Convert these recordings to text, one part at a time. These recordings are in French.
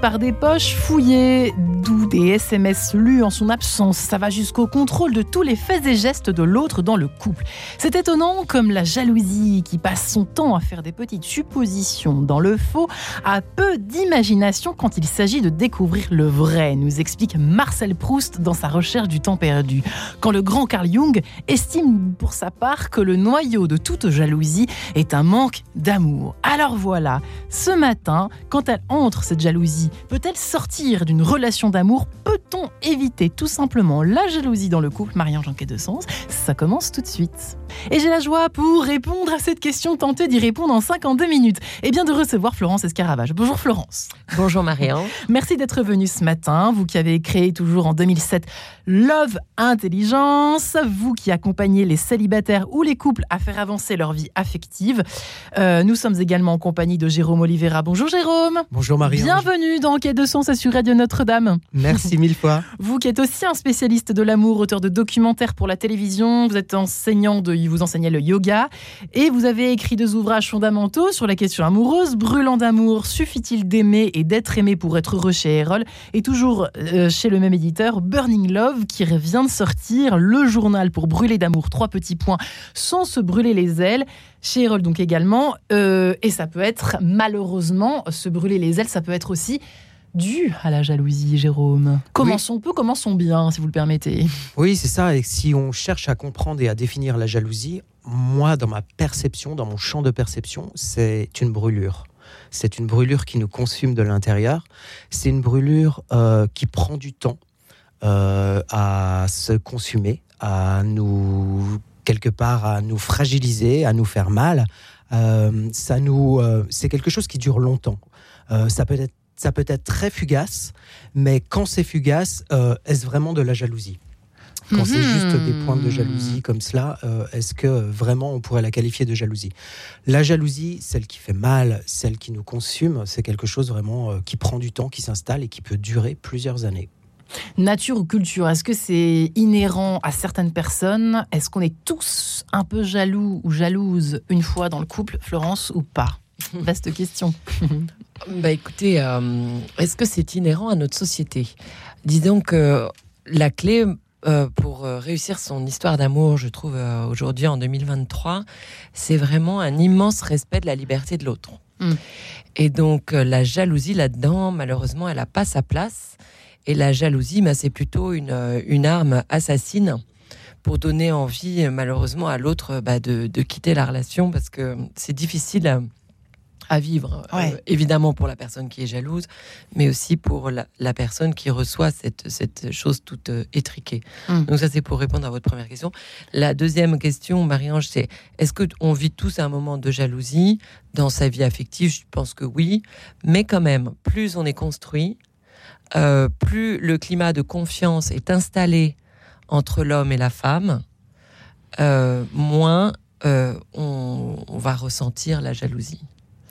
Par des poches fouillées, des SMS lus en son absence. Ça va jusqu'au contrôle de tous les faits et gestes de l'autre dans le couple. C'est étonnant comme la jalousie qui passe son temps à faire des petites suppositions dans le faux a peu d'imagination quand il s'agit de découvrir le vrai, nous explique Marcel Proust dans sa recherche du temps perdu. Quand le grand Carl Jung estime pour sa part que le noyau de toute jalousie est un manque d'amour. Alors voilà, ce matin, quand elle entre cette jalousie, peut-elle sortir d'une relation d'amour Peut-on éviter tout simplement la jalousie dans le couple Marianne Janquet de Sens? Ça commence tout de suite. Et j'ai la joie pour répondre à cette question, tenter d'y répondre en 52 minutes. Et bien de recevoir Florence Escaravage. Bonjour Florence. Bonjour Marianne. Merci d'être venue ce matin, vous qui avez créé toujours en 2007 Love Intelligence, vous qui accompagnez les célibataires ou les couples à faire avancer leur vie affective. Euh, nous sommes également en compagnie de Jérôme Oliveira. Bonjour Jérôme. Bonjour Marie. Bienvenue dans Enquête de Sens sur Radio Notre-Dame. Merci mille fois. Vous qui êtes aussi un spécialiste de l'amour, auteur de documentaires pour la télévision, vous êtes enseignant vous enseignez le yoga et vous avez écrit deux ouvrages fondamentaux sur la question amoureuse, Brûlant d'amour, suffit-il d'aimer et d'être aimé pour être heureux chez Erol et toujours euh, chez le même éditeur, Burning Love qui vient de sortir, le journal pour brûler d'amour, trois petits points, sans se brûler les ailes. Chez Erol donc également. Euh, et ça peut être, malheureusement, se brûler les ailes, ça peut être aussi dû à la jalousie, Jérôme. Commençons peu, commençons bien, si vous le permettez. Oui, c'est ça. Et si on cherche à comprendre et à définir la jalousie, moi, dans ma perception, dans mon champ de perception, c'est une brûlure. C'est une brûlure qui nous consume de l'intérieur. C'est une brûlure euh, qui prend du temps, euh, à se consumer, à nous quelque part à nous fragiliser, à nous faire mal. Euh, ça nous, c'est quelque chose qui dure longtemps. ça peut être, ça peut être très fugace, mais quand c'est fugace, est-ce vraiment de la jalousie? Quand c'est juste des points de jalousie comme cela, est-ce que vraiment on pourrait la qualifier de jalousie? La jalousie, celle qui fait mal, celle qui nous consume, c'est quelque chose vraiment qui prend du temps, qui s'installe et qui peut durer plusieurs années. Nature ou culture, est-ce que c'est inhérent à certaines personnes? Est-ce qu'on est tous un peu jaloux ou jalouses une fois dans le couple, Florence, ou pas? Vaste question. bah écoutez, euh, est-ce que c'est inhérent à notre société? Disons que la clé euh, pour euh, réussir son histoire d'amour, je trouve aujourd'hui en 2023, c'est vraiment un immense respect de la liberté de l'autre. Hmm. Et donc la jalousie là-dedans, malheureusement, elle n'a pas sa place. Et la jalousie, bah, c'est plutôt une, euh, une, arme assassine pour donner envie, malheureusement, à l'autre bah, de, de, quitter la relation parce que c'est difficile à, vivre. Euh, évidemment pour la personne qui est jalouse, mais aussi pour la, personne qui reçoit cette, cette chose toute euh, étriquée. Hum. Donc ça, c'est pour répondre à votre première question. La deuxième question, Marie-Ange, c'est est-ce qu'on vit tous un moment de jalousie dans sa vie affective? Je pense que oui, mais quand même, plus on est construit, euh, plus le climat de confiance est installé entre l'homme et la femme, moins on, va ressentir la jalousie.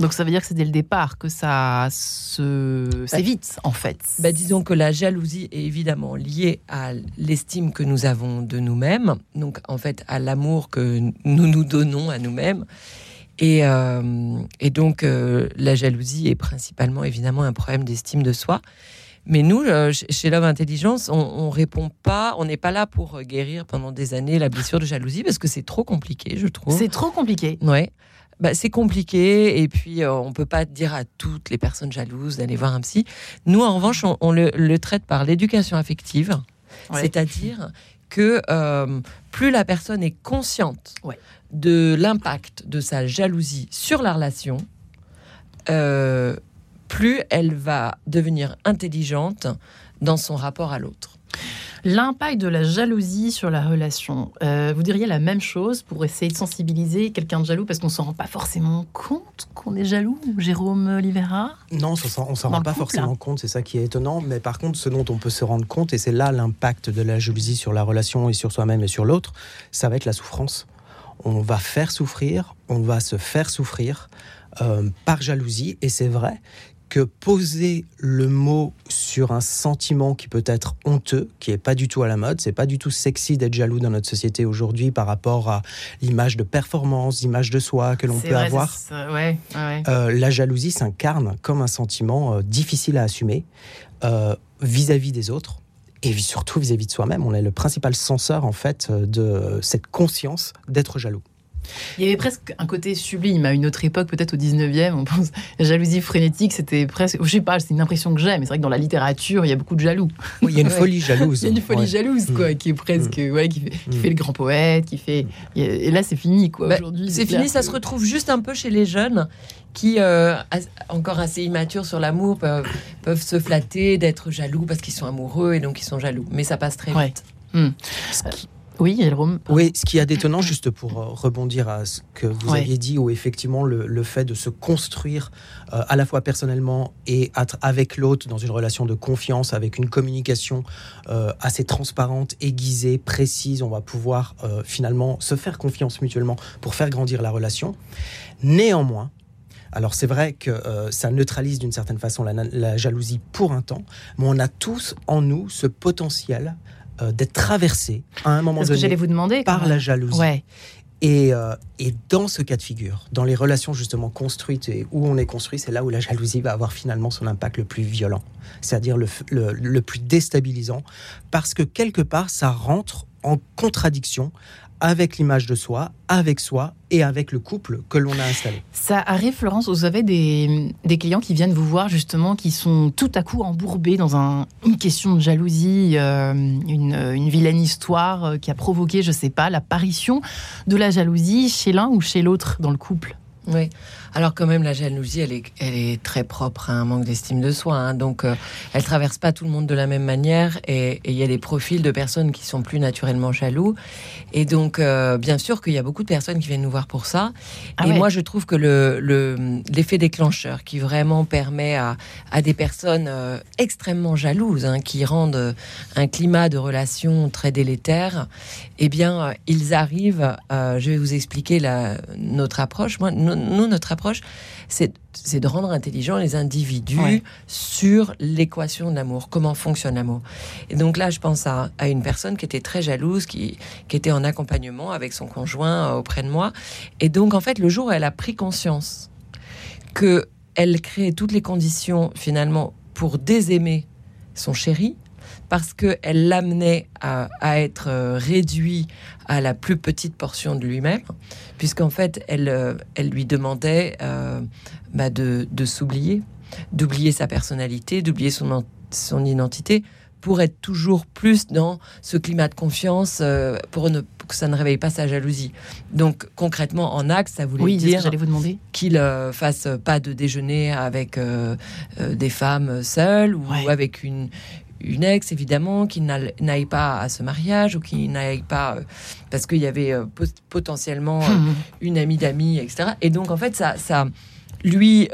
Donc ça veut dire que c'est dès le départ que ça se bah, s'évite en fait. Bah, disons que la jalousie est évidemment liée à l'estime que nous avons de nous-mêmes, donc en fait à l'amour que nous nous donnons à nous-mêmes. Et, et donc la jalousie est principalement évidemment un problème d'estime de soi. Mais nous, euh, chez Love Intelligence, on, ne répond pas, on n'est pas là pour guérir pendant des années la blessure de jalousie parce que c'est trop compliqué, je trouve. C'est trop compliqué. Ouais. Bah, c'est compliqué et puis euh, on peut pas dire à toutes les personnes jalouses d'aller voir un psy. Nous, en revanche, on, le, traite par l'éducation affective, c'est-à-dire que euh, plus la personne est consciente de l'impact de sa jalousie sur la relation, plus elle va devenir intelligente dans son rapport à l'autre. L'impact de la jalousie sur la relation, euh, vous diriez la même chose pour essayer de sensibiliser quelqu'un de jaloux parce qu'on ne s'en rend pas forcément compte qu'on est jaloux, Jérôme Olivera? Non, on ne s'en rend pas forcément compte, c'est ça qui est étonnant. Mais par contre, ce dont on peut se rendre compte, et c'est là l'impact de la jalousie sur la relation et sur soi-même et sur l'autre, ça va être la souffrance. On va faire souffrir, on va se faire souffrir euh, par jalousie, et c'est vrai que poser le mot sur un sentiment qui peut être honteux, qui est pas du tout à la mode, c'est pas du tout sexy d'être jaloux dans notre société aujourd'hui par rapport à l'image de performance, l'image de soi que l'on peut avoir. Ouais, ouais. Euh, la jalousie s'incarne comme un sentiment euh, difficile à assumer euh, vis-à-vis des autres et surtout vis-à-vis de soi-même. On est le principal censeur en fait de cette conscience d'être jaloux. Il y avait presque un côté sublime à une autre époque, peut-être au 19e. On pense la jalousie frénétique, c'était presque. Je sais pas, c'est une impression que j'ai, mais c'est vrai que dans la littérature, il y a beaucoup de jaloux. Oui, il y a une folie jalouse. il y a une folie jalouse, quoi, mm. qui est presque. Mm. Ouais, qui, fait, qui mm. fait, le grand poète, qui fait. Et là, c'est fini, quoi, bah, aujourd'hui. C'est fini, ça se retrouve juste un peu chez les jeunes qui, euh, encore assez immatures sur l'amour, peuvent, peuvent, se flatter d'être jaloux parce qu'ils sont amoureux et donc ils sont jaloux. Mais ça passe très vite. Oui, Jérôme. Oui, ce qui est détonnant, juste pour euh, rebondir à ce que vous aviez dit, où effectivement le, fait de se construire euh, à la fois personnellement et avec l'autre dans une relation de confiance, avec une communication euh, assez transparente, aiguisée, précise, on va pouvoir finalement se faire confiance mutuellement pour faire grandir la relation. Néanmoins, alors c'est vrai que ça neutralise d'une certaine façon la, jalousie pour un temps, mais on a tous en nous ce potentiel euh, d'être traversé à un moment donné vous demander, par la jalousie. Et, euh, et, dans ce cas de figure, dans les relations justement construites et où on est construit, c'est là où la jalousie va avoir finalement son impact le plus violent, c'est-à-dire le, le, le, plus déstabilisant, parce que quelque part, ça rentre en contradiction avec l'image de soi, avec soi et avec le couple que l'on a installé. Ça arrive, Florence, vous avez des, clients qui viennent vous voir justement, qui sont tout à coup embourbés dans une question de jalousie, euh, une, une, vilaine histoire euh, qui a provoqué, je ne sais pas, l'apparition de la jalousie chez l'un ou chez l'autre dans le couple. Oui. Alors quand même, la jalousie, elle est, elle est très propre à un manque d'estime de soi. Hein. donc, euh, elle traverse pas tout le monde de la même manière. Et il y a des profils de personnes qui sont plus naturellement jaloux. Et donc, euh, bien sûr qu'il y a beaucoup de personnes qui viennent nous voir pour ça. Ah et moi, je trouve que le l'effet déclencheur qui vraiment permet à, à des personnes euh, extrêmement jalouses, hein, qui rendent un climat de relation très délétère, eh bien, ils arrivent. je vais vous expliquer la, notre approche. Moi, nous, notre approche c'est de rendre intelligents les individus sur l'équation de l'amour, comment fonctionne l'amour. Et donc là, je pense à, une personne qui était très jalouse, qui, qui était en accompagnement avec son conjoint euh, auprès de moi. Et donc, en fait, le jour où elle a pris conscience que elle crée toutes les conditions finalement pour désaimer son chéri, parce qu'elle l'amenait à, être euh, réduit à la plus petite portion de lui-même, puisqu'en fait, elle, euh, elle lui demandait euh, bah, de, s'oublier, d'oublier sa personnalité, d'oublier son, son identité, pour être toujours plus dans ce climat de confiance, pour ne, que ça ne réveille pas sa jalousie. Donc concrètement, en axe, ça voulait dire qu'il ne fasse pas de déjeuner avec des femmes seules ou avec une, une ex, évidemment, qui n'aille pas à ce mariage ou qui n'aille pas euh, parce qu'il y avait euh, potentiellement euh, une amie d'amis, etc. Et donc, en fait, ça, ça lui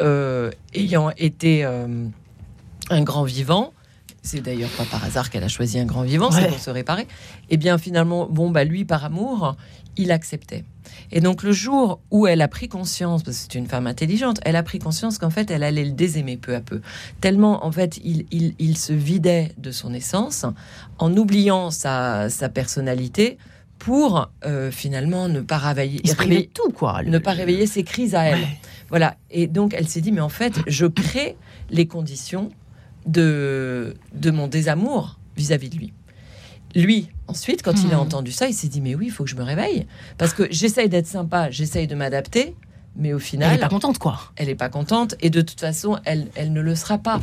ayant été un grand vivant, c'est d'ailleurs pas par hasard qu'elle a choisi un grand vivant, c'est pour se réparer. Et eh bien, finalement, bon, bah, lui, par amour, il acceptait. Et donc le jour où elle a pris conscience, parce que c'est une femme intelligente, elle a pris conscience qu'en fait elle allait le désaimer peu à peu. Tellement en fait il, il, se vidait de son essence en oubliant sa, sa personnalité pour euh, finalement ne pas réveiller, tout quoi, ne pas réveiller ses crises à elle. Voilà. Et donc elle s'est dit mais en fait je crée les conditions de de mon désamour vis à -vis de lui. Lui, ensuite, quand il a hmm. entendu ça, il s'est dit mais oui, il faut que je me réveille parce que j'essaye d'être sympa, j'essaye de m'adapter, mais au final, elle n'est pas contente quoi. Elle n'est pas contente et de toute façon, elle, elle ne le sera pas.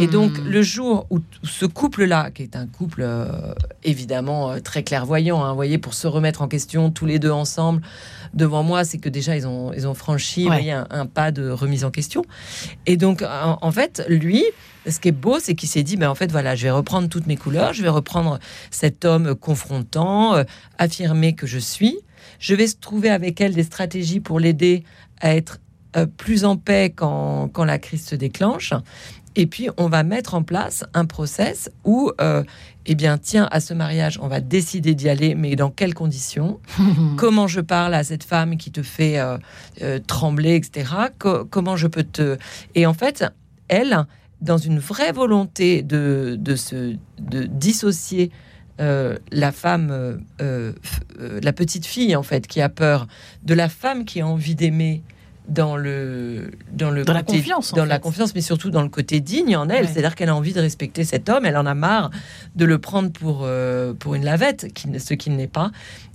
Et hmm. donc le jour où, ce couple-là, qui est un couple euh, évidemment euh, très clairvoyant, hein, voyez, pour se remettre en question tous les deux ensemble, devant moi, c'est que déjà ils ont ils ont franchi un, pas de remise en question. Et donc en fait, lui, ce qui est beau, c'est qu'il s'est dit, mais en fait, voilà, je vais reprendre toutes mes couleurs, je vais reprendre cet homme confrontant, euh, affirmer que je suis. Je vais trouver avec elle des stratégies pour l'aider à être euh, plus en paix quand, quand, la crise se déclenche. Et puis, on va mettre en place un process où, euh, eh bien, tiens, à ce mariage, on va décider d'y aller, mais dans quelles conditions? Comment je parle à cette femme qui te fait trembler, etc. comment je peux te... Et en fait, elle, dans une vraie volonté de, de se de dissocier euh, la femme, euh, euh, la petite fille en fait, qui a peur, de la femme qui a envie d'aimer dans le dans le dans la confiance, dans la confiance, mais surtout dans le côté digne en elle. C'est-à-dire qu'elle a envie de respecter cet homme. Elle en a marre de le prendre pour pour une lavette, ce qui n'est pas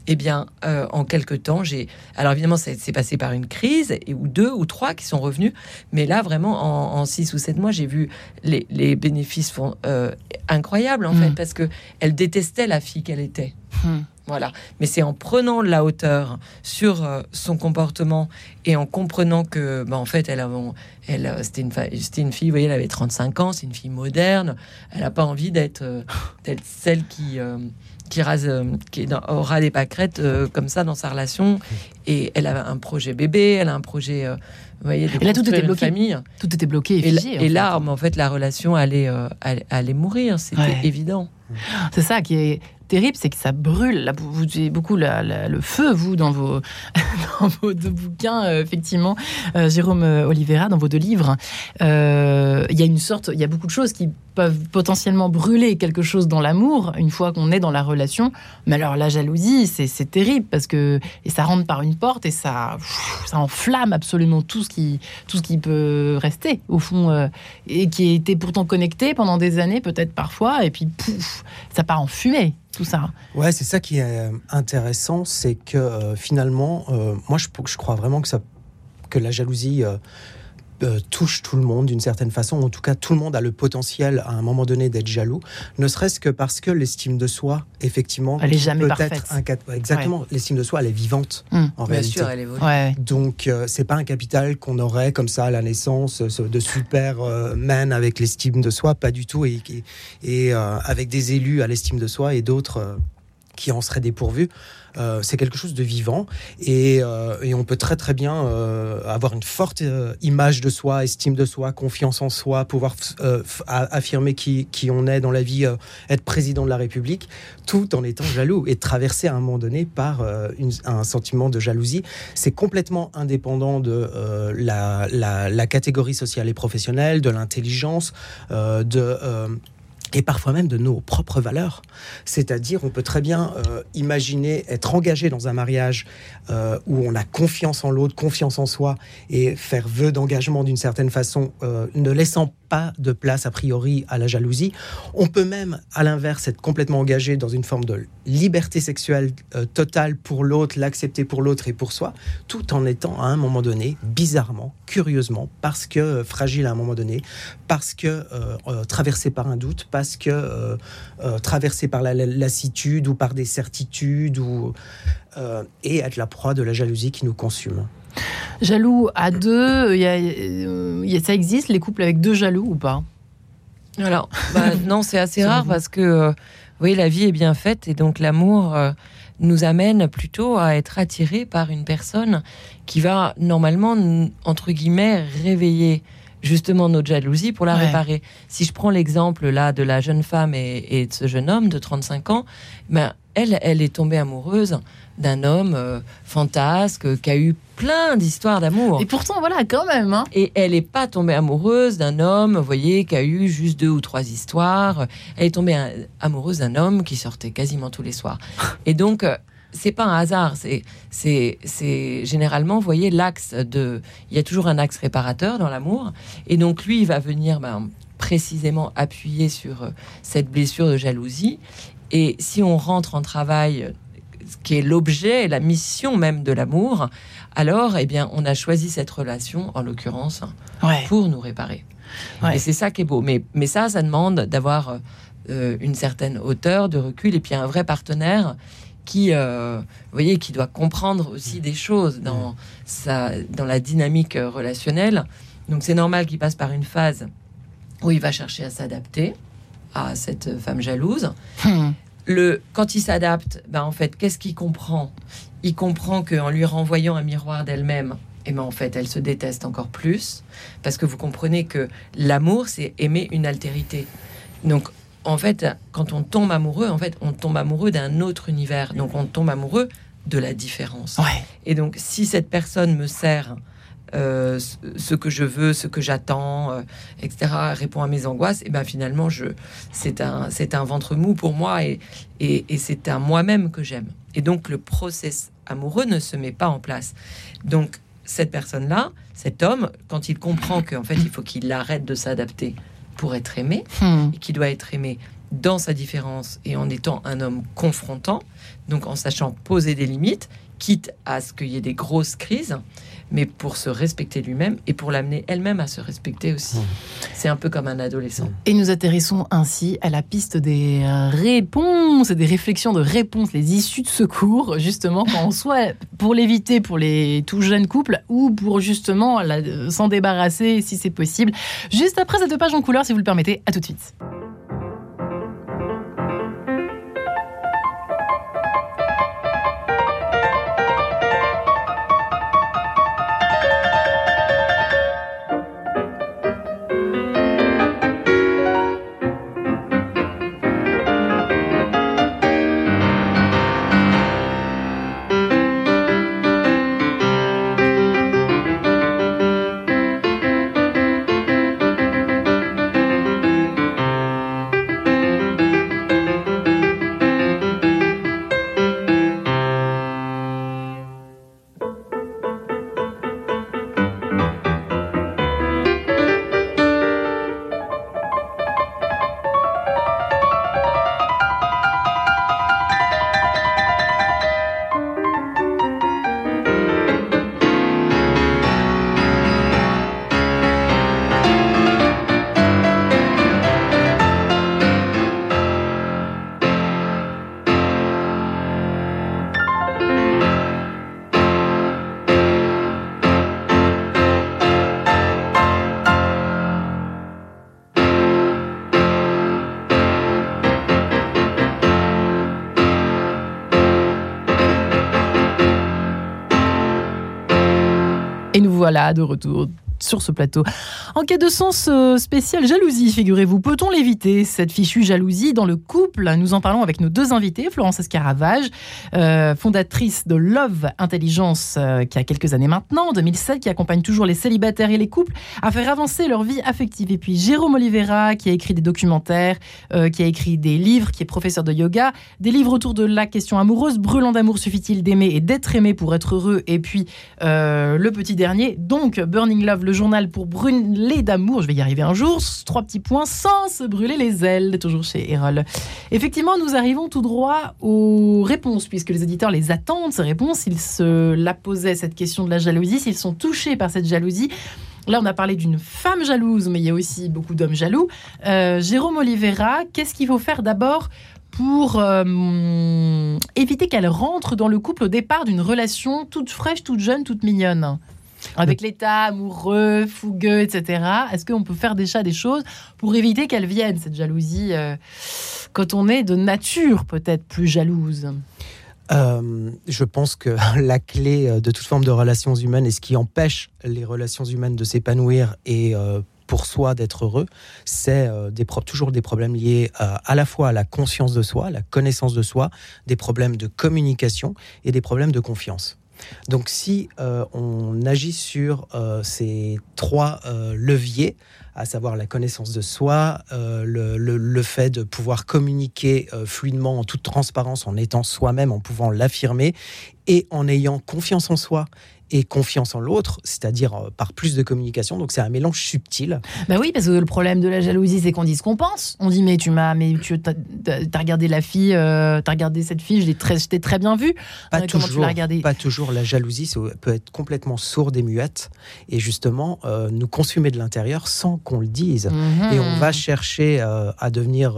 eh bien, euh, en quelques temps, j'ai. Alors évidemment, c'est passé par une crise, et, ou deux ou trois qui sont revenus. Mais là, vraiment, en, six ou sept mois, j'ai vu les, bénéfices font, euh, incroyables, en hmm. fait, parce que elle détestait la fille qu'elle était. Hmm. Voilà. Mais c'est en prenant de la hauteur sur euh, son comportement et en comprenant que, bah, en fait, elle, elle c'était une, une, fille, vous voyez, elle avait 35 ans, c'est une fille moderne. Elle n'a pas envie d'être celle qui qui rase, euh, qui aura des pâquerettes euh, comme ça dans sa relation. Et elle a un projet bébé, elle a un projet, euh, vous voyez, de et là, tout était bloqué. famille. Tout était bloqué et, et, là, en fait, la relation allait, allait, mourir, c'était évident. C'est ça qui est terrible, c'est que ça brûle. Là, vous, avez beaucoup le feu, vous, dans vos, deux bouquins, effectivement, Jérôme Oliveira, dans vos deux livres. Il y a une sorte, il y a beaucoup de choses qui peuvent potentiellement brûler quelque chose dans l'amour une fois qu'on est dans la relation. Mais alors la jalousie, c'est terrible parce que et ça rentre par une porte et ça, ça enflamme absolument tout ce qui, tout ce qui peut rester au fond euh, et qui était pourtant connecté pendant des années peut-être parfois et puis pouf, ça part en fumée. Tout ça. Ouais, c'est ça qui est intéressant, c'est que euh, finalement, euh, moi je, je, crois vraiment que ça, que la jalousie euh, touche tout le monde d'une certaine façon. En tout cas, tout le monde a le potentiel à un moment donné d'être jaloux, ne serait-ce que parce que l'estime de soi, effectivement, elle est jamais parfaite. Un, exactement, l'estime de soi, elle est vivante mmh. en Bien réalité. Sûr, elle est Donc, euh, c'est pas un capital qu'on aurait comme ça à la naissance de super euh, man avec l'estime de soi, pas du tout, et, et, avec des élus à l'estime de soi et d'autres qui en seraient dépourvus. Euh, c'est quelque chose de vivant et, euh, on peut très très bien euh, avoir une forte image de soi, estime de soi, confiance en soi, pouvoir affirmer qui, on est dans la vie, être président de la République, tout en étant jaloux et traversé à un moment donné par un sentiment de jalousie. C'est complètement indépendant de la, la, catégorie sociale et professionnelle, de l'intelligence, de et parfois même de nos propres valeurs. C'est-à-dire, on peut très bien euh, imaginer être engagé dans un mariage euh, où on a confiance en l'autre, confiance en soi, et faire vœu d'engagement d'une certaine façon, euh, ne laissant de place a priori à la jalousie. On peut même, à l'inverse, être complètement engagé dans une forme de liberté sexuelle totale pour l'autre, l'accepter pour l'autre et pour soi, tout en étant à un moment donné, bizarrement, curieusement, parce que fragile à un moment donné, parce que traversé par un doute, parce que traversé par la lassitude ou par des certitudes ou euh, et être la proie de la jalousie qui nous consume. Jaloux à deux, y ça existe les couples avec deux jaloux ou pas? Alors, bah, non, c'est assez rare parce que, euh, oui, la vie est bien faite et donc l'amour euh, nous amène plutôt à être attiré par une personne qui va normalement, entre guillemets, réveiller justement notre jalousie pour la réparer. Si je prends l'exemple là de la jeune femme et, et, de ce jeune homme de 35 ans, ben, elle, elle est tombée amoureuse d'un homme euh, fantasque qui a eu plein d'histoires d'amour. Et pourtant, voilà, quand même. Hein. Et elle n'est pas tombée amoureuse d'un homme, vous voyez, qui a eu juste deux ou trois histoires. Elle est tombée amoureuse d'un homme qui sortait quasiment tous les soirs. Et donc, euh, c'est pas un hasard. C'est, c'est, généralement, vous voyez, l'axe de. Il y a toujours un axe réparateur dans l'amour. Et donc, lui, il va venir ben, précisément appuyer sur euh, cette blessure de jalousie. Et si on rentre en travail qui est l'objet et la mission même de l'amour, alors eh bien, on a choisi cette relation, en l'occurrence, pour nous réparer. Et c'est ça qui est beau. Mais, mais ça, ça demande d'avoir euh, une certaine hauteur de recul et puis un vrai partenaire qui, euh, vous voyez, qui doit comprendre aussi des choses dans, sa, dans la dynamique relationnelle. Donc c'est normal qu'il passe par une phase où il va chercher à s'adapter à cette femme jalouse. Hmm le, quand il s'adapte, ben en fait, qu'est-ce qu'il comprend? Il comprend qu'en lui renvoyant un miroir d'elle-même, et eh ben en fait, elle se déteste encore plus, parce que vous comprenez que l'amour, c'est aimer une altérité. Donc, en fait, quand on tombe amoureux, en fait, on tombe amoureux d'un autre univers. Donc, on tombe amoureux de la différence. Et donc, si cette personne me sert euh, ce que je veux, ce que j'attends, euh, etc., répond à mes angoisses, et ben finalement, je, c'est un, c'est un ventre mou pour moi et, et, et c'est un moi-même que j'aime. Et donc, le process amoureux ne se met pas en place. Donc, cette personne-là, cet homme, quand il comprend qu'en fait, il faut qu'il arrête de s'adapter pour être aimé, Hmm. et qu'il doit être aimé dans sa différence et en étant un homme confrontant, donc en sachant poser des limites, quitte à ce qu'il y ait des grosses crises, mais pour se respecter lui-même et pour l'amener elle-même à se respecter aussi. Mmh. C'est un peu comme un adolescent. Et nous atterrissons ainsi à la piste des euh, réponses et des réflexions de réponses, les issues de secours, justement, quand on soit pour l'éviter pour les tout jeunes couples ou pour justement euh, s'en débarrasser si c'est possible. Juste après cette page en couleur, si vous le permettez, à tout de suite. Voilà de retour sur ce plateau. En cas de sens euh, spécial jalousie, figurez-vous, peut-on l'éviter, cette fichue jalousie dans le couple Nous en parlons avec nos deux invités, Florence Escaravage, euh, fondatrice de Love Intelligence, euh, qui a quelques années maintenant, en 2007, qui accompagne toujours les célibataires et les couples à faire avancer leur vie affective. Et puis Jérôme Oliveira, qui a écrit des documentaires, euh, qui a écrit des livres, qui est professeur de yoga, des livres autour de la question amoureuse, Brûlant d'amour, suffit-il d'aimer et d'être aimé pour être heureux? Et puis le petit dernier, donc Burning Love, le journal pour brûler d'amour, je vais y arriver un jour, trois petits points sans se brûler les ailes, toujours chez Erol. Effectivement, nous arrivons tout droit aux réponses, puisque les éditeurs les attendent, ces réponses, ils se la posaient, cette question de la jalousie, s'ils sont touchés par cette jalousie. Là, on a parlé d'une femme jalouse, mais il y a aussi beaucoup d'hommes jaloux. Euh, Jérôme Oliveira, qu'est-ce qu'il faut faire d'abord pour euh, éviter qu'elle rentre dans le couple au départ d'une relation toute fraîche, toute jeune, toute mignonne? Avec l'état amoureux, fougueux, etc. Est-ce qu'on peut faire déjà des choses pour éviter qu'elle vienne, cette jalousie, euh, quand on est de nature peut-être plus jalouse? Euh, je pense que la clé euh, de toute forme de relations humaines et ce qui empêche les relations humaines de s'épanouir et euh, pour soi d'être heureux, c'est des toujours des problèmes liés à, à la fois à la conscience de soi, la connaissance de soi, des problèmes de communication et des problèmes de confiance. Donc si euh, on agit sur euh, ces trois euh, leviers, à savoir la connaissance de soi, le, fait de pouvoir communiquer fluidement en toute transparence, en étant soi-même, en pouvant l'affirmer et en ayant confiance en soi et confiance en l'autre, c'est-à-dire euh, par plus de communication. Donc c'est un mélange subtil. Bah oui, parce que le problème de la jalousie, c'est qu'on dit ce qu'on pense. On dit mais tu m'as, mais tu t'as, t'as regardé la fille, euh, t'as regardé cette fille, je l'ai très, je t'ai très bien vue. Pas Euh, tu toujours, l'as pas toujours. La jalousie ça peut être complètement sourde et muette et justement euh, nous consumer de l'intérieur sans qu'on le dise. Mhm. Et on va chercher euh, à devenir,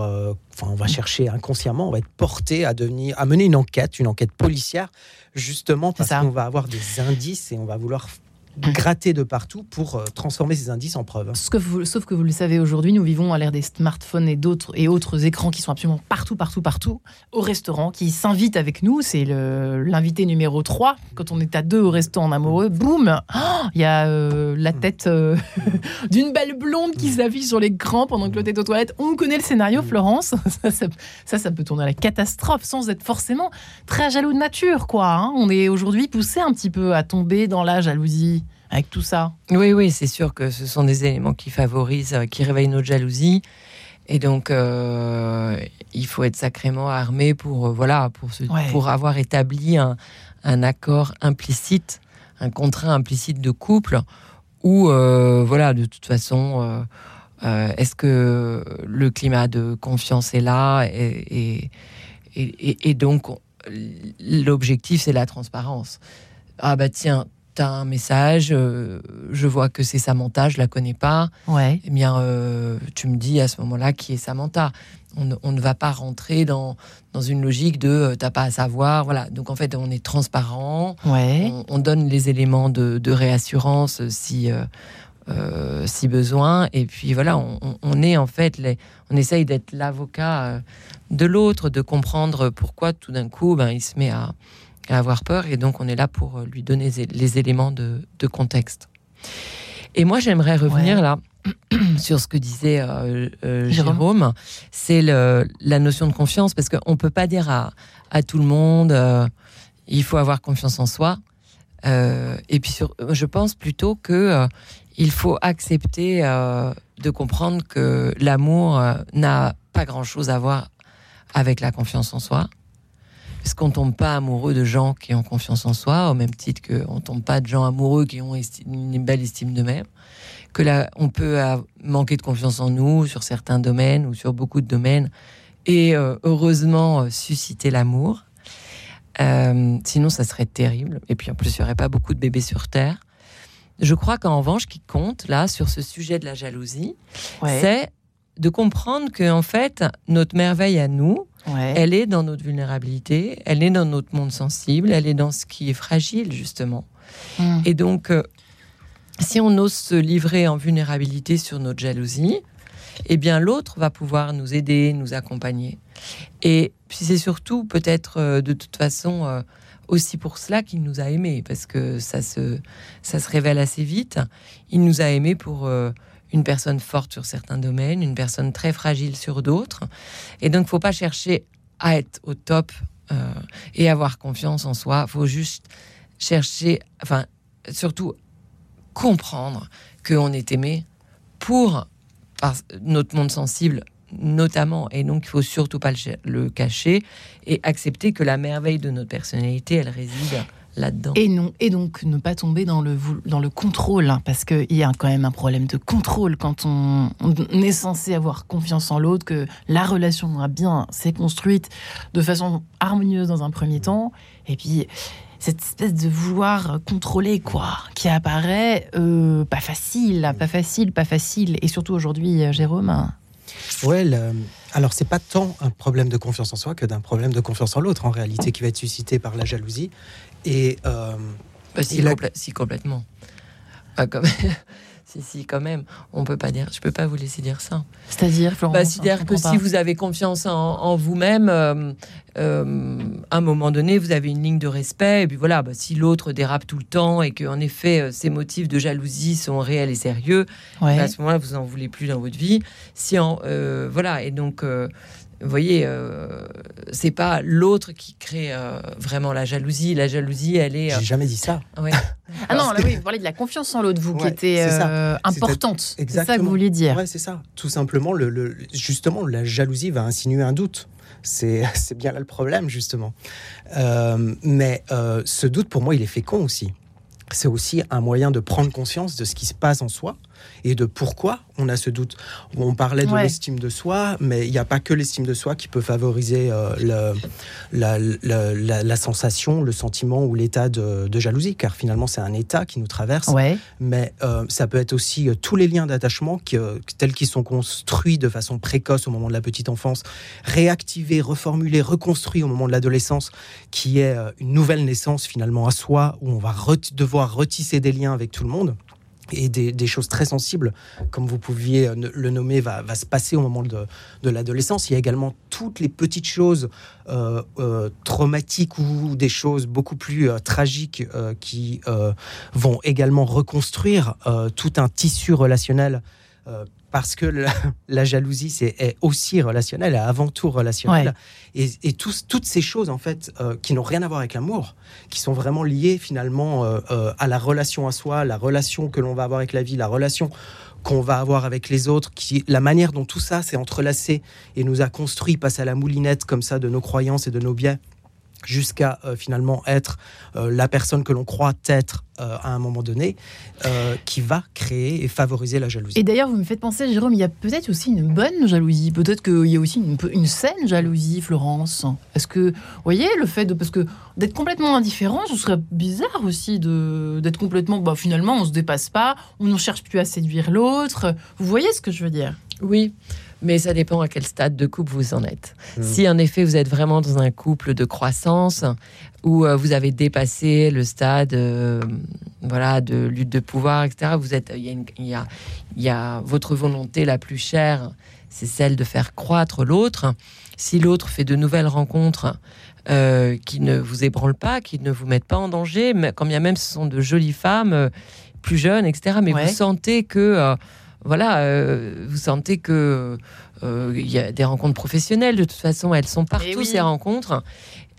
enfin, on va chercher inconsciemment, on va être porté à devenir, à mener une enquête, une enquête policière, justement parce qu'on va avoir des indices et on va vouloir. Gratter de partout pour euh, transformer ces indices en preuves. Sauf que, vous, sauf que vous le savez aujourd'hui, nous vivons à l'ère des smartphones et d'autres et autres écrans qui sont absolument partout, partout, partout, au restaurant, qui s'invitent avec nous. C'est l'invité numéro 3. Quand on est à deux au resto en amoureux, boum Oh, Il y a euh, la tête euh, d'une belle blonde qui s'affiche sur l'écran pendant que l'autre est aux toilettes. On connaît le scénario, Florence. Ça, ça, ça, ça peut tourner à la catastrophe sans être forcément très jaloux de nature, quoi. hein. On est aujourd'hui poussé un petit peu à tomber dans la jalousie. Avec tout ça. Oui, oui, c'est sûr que ce sont des éléments qui favorisent, euh, qui réveillent notre jalousie. Et donc, euh, il faut être sacrément armé pour, euh, voilà, pour, se, Ouais. pour avoir établi un, un accord implicite, un contrat implicite de couple, où, euh, voilà, de toute façon, est-ce que le climat de confiance est là et, et, et- et- et donc, on- l'objectif, c'est la transparence. Ah bah tiens, un message, euh, je vois que c'est Samantha, je la connais pas. Ouais. Eh bien, euh, tu me dis à ce moment-là qui est Samantha. On, ne- on ne va pas rentrer dans, dans une logique de euh, t'as pas à savoir. Voilà. Donc en fait, on est transparent. Ouais. On, on donne les éléments de, de réassurance si, euh, si besoin. Et puis voilà, on, on- est en fait, les, on essaye d'être l'avocat de l'autre, de comprendre pourquoi tout d'un coup, ben, il se met à, à avoir peur. Et donc on est là pour euh, lui donner les- éléments de, de contexte. Et moi, j'aimerais revenir Ouais. là sur ce que disait euh, euh, Jérôme. Jérôme. C'est la notion de confiance, parce qu'on ne peut pas dire à, à tout le monde, euh, il faut avoir confiance en soi. Et puis, sur, je pense plutôt que il faut accepter de comprendre que l'amour n'a pas grand-chose à voir avec la confiance en soi. Parce qu'on tombe pas amoureux de gens qui ont confiance en soi, au même titre qu'on tombe pas de gens amoureux qui ont une belle estime d'eux-mêmes. Que là, on peut manquer de confiance en nous sur certains domaines ou sur beaucoup de domaines, et euh, heureusement euh, susciter l'amour. Euh, sinon, ça serait terrible. Et puis en plus, il n'y aurait pas beaucoup de bébés sur Terre. Je crois qu'en revanche, qui compte là sur ce sujet de la jalousie, Ouais. c'est de comprendre que en fait, notre merveille à nous, Ouais. elle est dans notre vulnérabilité, elle est dans notre monde sensible, elle est dans ce qui est fragile justement. Mm. Et donc, euh, si on ose se livrer en vulnérabilité sur notre jalousie, eh bien l'autre va pouvoir nous aider, nous accompagner. Et puis c'est surtout peut-être euh, de toute façon euh, aussi pour cela qu'il nous a aimés, parce que ça se, ça se révèle assez vite. Il nous a aimés pour euh, une personne forte sur certains domaines, une personne très fragile sur d'autres. Et donc, faut pas chercher à être au top euh, et avoir confiance en soi. Faut juste chercher, enfin, surtout comprendre qu'on est aimé pour par notre monde sensible notamment et donc il faut surtout pas le, le cacher et accepter que la merveille de notre personnalité elle réside là-dedans. Et non, et donc ne pas tomber dans le dans le contrôle, hein, parce qu'il y a quand même un problème de contrôle quand on, on est censé avoir confiance en l'autre, que la relation a bien s'est construite de façon harmonieuse dans un premier temps, et puis cette espèce de vouloir contrôler quoi, qui apparaît euh, pas facile, pas facile, pas facile, et surtout aujourd'hui, euh, Jérôme. hein. Ouais, le- alors c'est pas tant un problème de confiance en soi que d'un problème de confiance en l'autre en réalité qui va être suscité par la jalousie. Et euh, Bah, si, si, complètement. Pas comme... si, si, quand même. On peut pas dire. Je peux pas vous laisser dire ça. C'est-à-dire, Florence. Bah, C'est-à-dire que si vous avez confiance en, en vous-même, euh, euh, à un moment donné, vous avez une ligne de respect. Et puis voilà, bah, si l'autre dérape tout le temps et qu'en effet, euh, ses motifs de jalousie sont réels et sérieux, Ouais. bah, à ce moment-là, vous en voulez plus dans votre vie. Si en, euh, voilà, et donc, euh, vous voyez, euh, c'est pas l'autre qui crée euh, vraiment la jalousie. La jalousie, elle est. euh, j'ai jamais dit ça. ouais. Ah non, là oui, vous parlez de la confiance en l'autre, vous, qui était euh, importante. C'est ça que Exactement. vous vouliez dire. Ouais, c'est ça. Tout simplement, le, le- justement, la jalousie va insinuer un doute. C'est c'est bien là le problème, justement. Euh, mais euh, ce doute, pour moi, il est fécond aussi. C'est aussi un moyen de prendre conscience de ce qui se passe en soi et de pourquoi on a ce doute. On parlait de Ouais. l'estime de soi, mais il n'y a pas que l'estime de soi qui peut favoriser euh, le- la, la- la- la sensation, le sentiment ou l'état de, de jalousie, car finalement, c'est un état qui nous traverse Ouais. mais euh, ça peut être aussi euh, tous les liens d'attachement qui, tels qu'ils sont construits de façon précoce au moment de la petite enfance, réactivés, reformulés, reconstruits au moment de l'adolescence, qui est une nouvelle naissance finalement à soi, où on va devoir retisser des liens avec tout le monde. Et des, choses très sensibles, comme vous pouviez euh, le nommer, va, se passer au moment de, l'adolescence. Il y a également toutes les petites choses euh, euh, traumatiques ou des choses beaucoup plus tragiques qui vont également reconstruire tout un tissu relationnel. Euh, parce que la, jalousie c'est est aussi relationnelle, est avant tout relationnelle, et, et toutes ces choses en fait qui n'ont rien à voir avec l'amour, qui sont vraiment liées finalement à la relation à soi, la relation que l'on va avoir avec la vie, la relation qu'on va avoir avec les autres, qui, la manière dont tout ça s'est entrelacé et nous a construit, passe à la moulinette comme ça de nos croyances et de nos biais, jusqu'à euh, finalement être euh, la personne que l'on croit être euh, à un moment donné, qui va créer et favoriser la jalousie. Et d'ailleurs, vous me faites penser, Jérôme, il y a peut-être aussi une bonne jalousie. Peut-être qu'il y a aussi une, une, saine jalousie, Florence. Est-ce que, vous voyez, le fait de... Parce que d'être complètement indifférent, ce serait bizarre aussi d'être complètement... Bah, finalement, on ne se dépasse pas, on ne cherche plus à séduire l'autre. Vous voyez ce que je veux dire? Oui mais ça dépend à quel stade de couple vous en êtes. Hmm. Si en effet vous êtes vraiment dans un couple de croissance où euh, vous avez dépassé le stade, euh, voilà, de lutte de pouvoir, etc. Vous êtes, il y, a, y a votre volonté la plus chère, c'est celle de faire croître l'autre. Si l'autre fait de nouvelles rencontres euh, qui ne vous ébranlent pas, qui ne vous mettent pas en danger, mais quand bien même ce sont de jolies femmes plus jeunes, etc. Mais vous sentez que voilà, euh, vous sentez que euh, il y a des rencontres professionnelles. De toute façon, elles sont partout eh ces rencontres.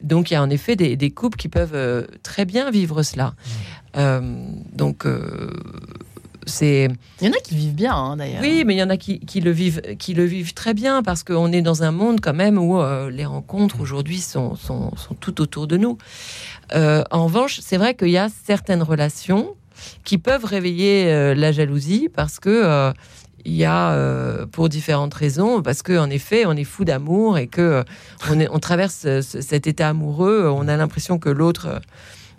Donc il y a en effet des, couples qui peuvent euh, très bien vivre cela. donc c'est. Il y en a qui vivent bien hein, d'ailleurs. Oui, mais il y en a qui, le vivent, qui le vivent très bien parce qu'on est dans un monde quand même où les rencontres aujourd'hui sont, sont, tout autour de nous. en revanche, c'est vrai qu'il y a certaines relations qui peuvent réveiller euh, la jalousie parce que euh, il y a euh, pour différentes raisons parce que en effet on est fou d'amour et que on, on traverse cet état amoureux on a l'impression que l'autre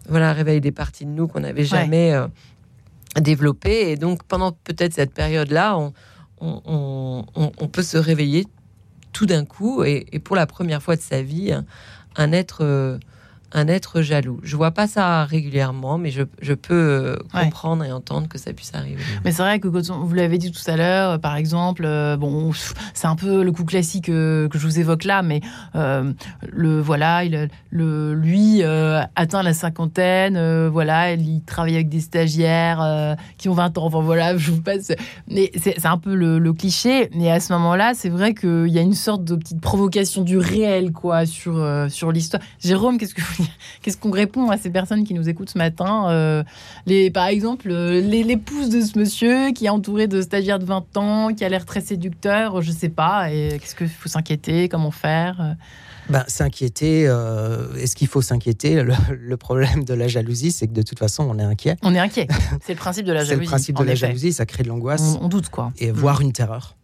voilà réveille des parties de nous qu'on n'avait jamais développées. Et donc pendant peut-être cette période là on, on, peut se réveiller tout d'un coup et, et, pour la première fois de sa vie un être un être jaloux. Je vois pas ça régulièrement, mais je, je peux euh, comprendre et entendre que ça puisse arriver. Mais c'est vrai que vous l'avez dit tout à l'heure, euh, par exemple, euh, bon, c'est un peu le coup classique que je vous évoque là, mais le voilà, il, le, lui atteint la cinquantaine, voilà, il travaille avec des stagiaires qui ont 20 ans, enfin voilà, je vous passe. Mais c'est un peu le, le, cliché, mais à ce moment-là, c'est vrai qu'il y a une sorte de petite provocation du réel, quoi, sur, sur l'histoire. Jérôme, qu'est-ce que vous qu'est-ce qu'on répond à ces personnes qui nous écoutent ce matin euh, les, Par exemple, euh, l'épouse de ce monsieur qui est entouré de stagiaires de 20 ans, qui a l'air très séducteur, je sais pas. Et qu'est-ce qu'il faut s'inquiéter Comment faire ben, s'inquiéter, euh, est-ce qu'il faut s'inquiéter? Le, problème de la jalousie, c'est que de toute façon, on est inquiet. On est inquiet. C'est le principe de la jalousie. c'est le principe de la jalousie, ça crée de l'angoisse. On, doute, quoi. Et voir une terreur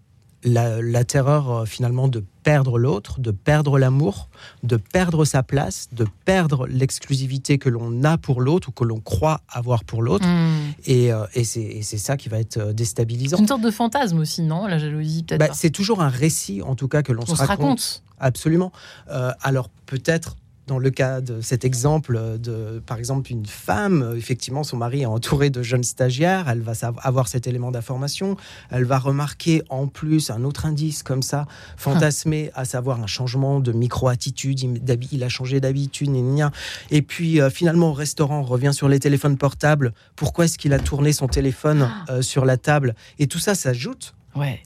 la, terreur euh, finalement de perdre l'autre, de perdre l'amour, de perdre sa place, de perdre l'exclusivité que l'on a pour l'autre ou que l'on croit avoir pour l'autre. Hmm. Et, euh, et c'est ça qui va être euh, déstabilisant. C'est une sorte de fantasme aussi, non La jalousie, peut-être bah, C'est toujours un récit, en tout cas, que l'on se, raconte. Absolument. alors peut-être dans le cas de cet exemple de, par exemple, une femme, effectivement, son mari est entouré de jeunes stagiaires, elle va avoir cet élément d'information, elle va remarquer en plus un autre indice comme ça, fantasmé, à savoir un changement de micro-attitude, il a changé d'habitude, et puis euh, finalement au restaurant, on revient sur les téléphones portables, pourquoi est-ce qu'il a tourné son téléphone ah. euh, sur la table? Et tout ça s'ajoute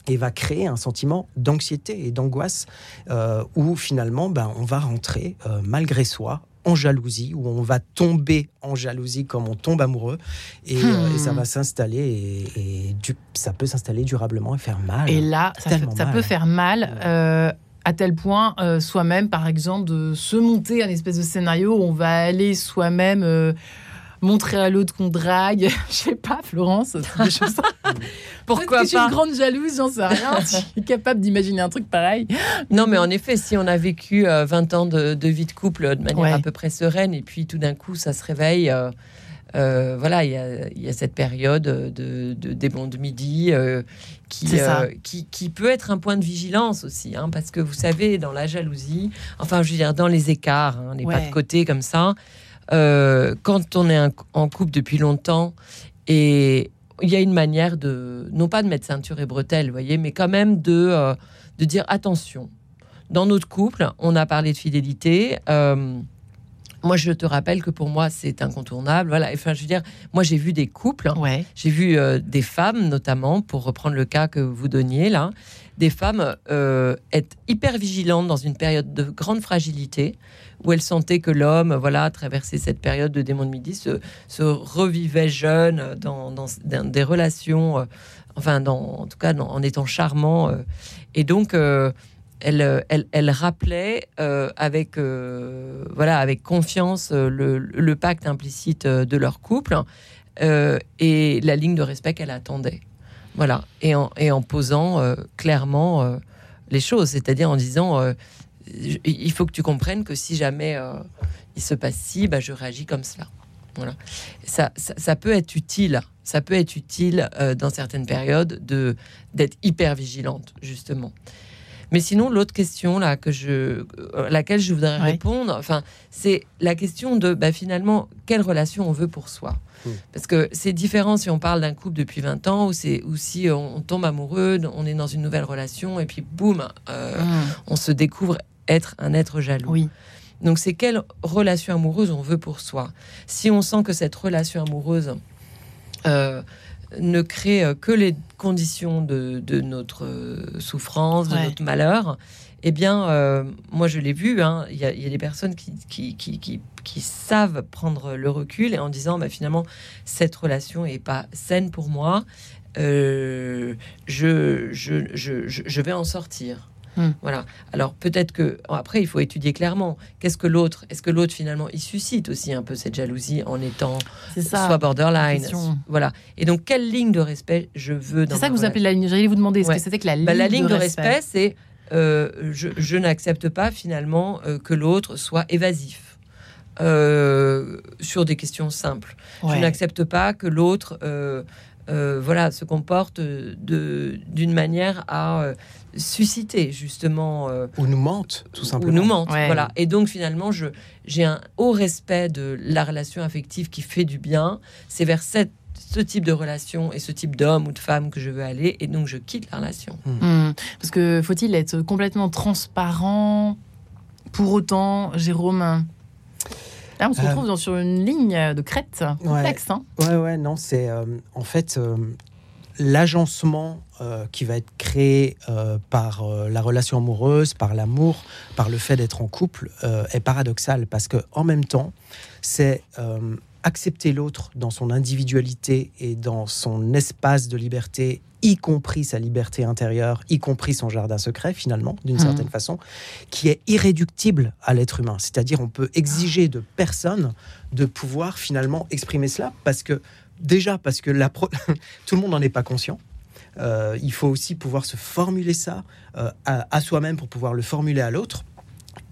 et va créer un sentiment d'anxiété et d'angoisse euh, où finalement ben, on va rentrer euh, malgré soi en jalousie, où on va tomber en jalousie comme on tombe amoureux, et, euh, ça hmm. va s'installer, et, ça peut s'installer durablement et faire mal. Et là, ça, peut faire mal. à tel point, soi-même, par exemple, de se monter un espèce de scénario où on va aller soi-même montrer à l'autre qu'on drague. Je sais pas, Florence, des choses. Pourquoi pas Je suis une grande jalouse, j'en sais rien. je suis capable d'imaginer un truc pareil. Non, mais en effet, si on a vécu 20 euh, ans de, vie de couple de manière à peu près sereine, et puis tout d'un coup, ça se réveille. Euh, euh, voilà, il y, a, cette période de, des bons de midi qui, qui, qui, peut être un point de vigilance aussi, hein, parce que vous savez, dans la jalousie, enfin, je veux dire, dans les écarts, hein, les pas de côté comme ça, euh, quand on est en couple depuis longtemps et il y a une manière de, non pas de mettre ceinture et bretelles, voyez, mais quand même de, euh, de dire attention. Dans notre couple, on a parlé de fidélité. Euh, Moi, je te rappelle que pour moi, c'est incontournable. Voilà. Enfin, je veux dire, moi, j'ai vu des couples, hein. Ouais. j'ai vu euh, des femmes, notamment, pour reprendre le cas que vous donniez là, des femmes euh, être hyper vigilantes dans une période de grande fragilité, où elles sentaient que l'homme, voilà, traversait cette période de démon de midi, se, revivait jeune dans, dans- des relations, euh, enfin, dans, en tout cas, en étant charmant. euh. et donc, euh, elle, euh, elle, elle rappelait euh, avec, euh, voilà, avec confiance euh, le, pacte implicite euh, de leur couple euh, et la ligne de respect qu'elle attendait. Voilà, et en, posant euh, clairement euh, les choses, c'est-à-dire en disant euh, il faut que tu comprennes que si jamais euh, il se passe ci, bah, je réagis comme cela. Voilà, ça, ça, ça peut être utile, ça peut être utile euh, dans certaines périodes de d'être hyper vigilante justement. Mais sinon, l'autre question là que je, à laquelle je voudrais Ouais. répondre, enfin, c'est la question de bah, finalement quelle relation on veut pour soi. Mm. Parce que c'est différent si on parle d'un couple depuis 20 ans ou, c'est, ou si on, on tombe amoureux, on est dans une nouvelle relation et puis boum, euh, Mmh. on se découvre être un être jaloux. Oui. Donc c'est quelle relation amoureuse on veut pour soi? Si on sent que cette relation amoureuse euh, ne crée euh, que les conditions de, de notre euh, souffrance, de Ouais. notre malheur, eh bien, euh, moi je l'ai vu, hein, il y, a- il y a des personnes qui, qui, qui, qui- qui savent prendre le recul et en disant, bah, finalement, cette relation est pas saine pour moi, euh, je, je, je, je, je vais en sortir. Hmm. Voilà. Alors peut-être que après il faut étudier clairement qu'est-ce que l'autre, est-ce que l'autre finalement il suscite aussi un peu cette jalousie en étant ça. soit borderline, voilà. Et donc quelle ligne de respect je veux dans C'est ça que vous appelez la ligne. J'allais vous demander ce que c'était que la ligne, Bah, la ligne de, respect. c'est euh, je, je n'accepte pas finalement euh, que l'autre soit évasif euh, sur des questions simples. Ouais. Je n'accepte pas que l'autre euh, euh, voilà, se comporte de, d'une manière à euh, susciter justement euh, Ou nous mentent, tout ou simplement. nous mente. Ouais. Voilà. Et donc finalement, je, j'ai un haut respect de la relation affective qui fait du bien. C'est vers cette, ce type de relation et ce type d'homme ou de femme que je veux aller. Et donc je quitte la relation. Hmm. Parce que faut-il être complètement transparent pour autant, Jérôme? Là, on se Euh, retrouve dans- sur une ligne de crête complexe. hein. Ouais, ouais, non, c'est euh, en fait euh, l'agencement euh, qui va être créé euh, par euh, la relation amoureuse, par l'amour, par le fait d'être en couple euh, est paradoxal parce que en même temps, c'est euh, accepter l'autre dans son individualité et dans son espace de liberté, y compris sa liberté intérieure, y compris son jardin secret finalement, d'une Mhm. certaine façon, qui est irréductible à l'être humain. C'est-à-dire, on peut exiger de personne de pouvoir finalement exprimer cela parce que déjà parce que la pro- tout le monde n'en est pas conscient. Euh, il faut aussi pouvoir se formuler ça euh, à, à soi-même pour pouvoir le formuler à l'autre.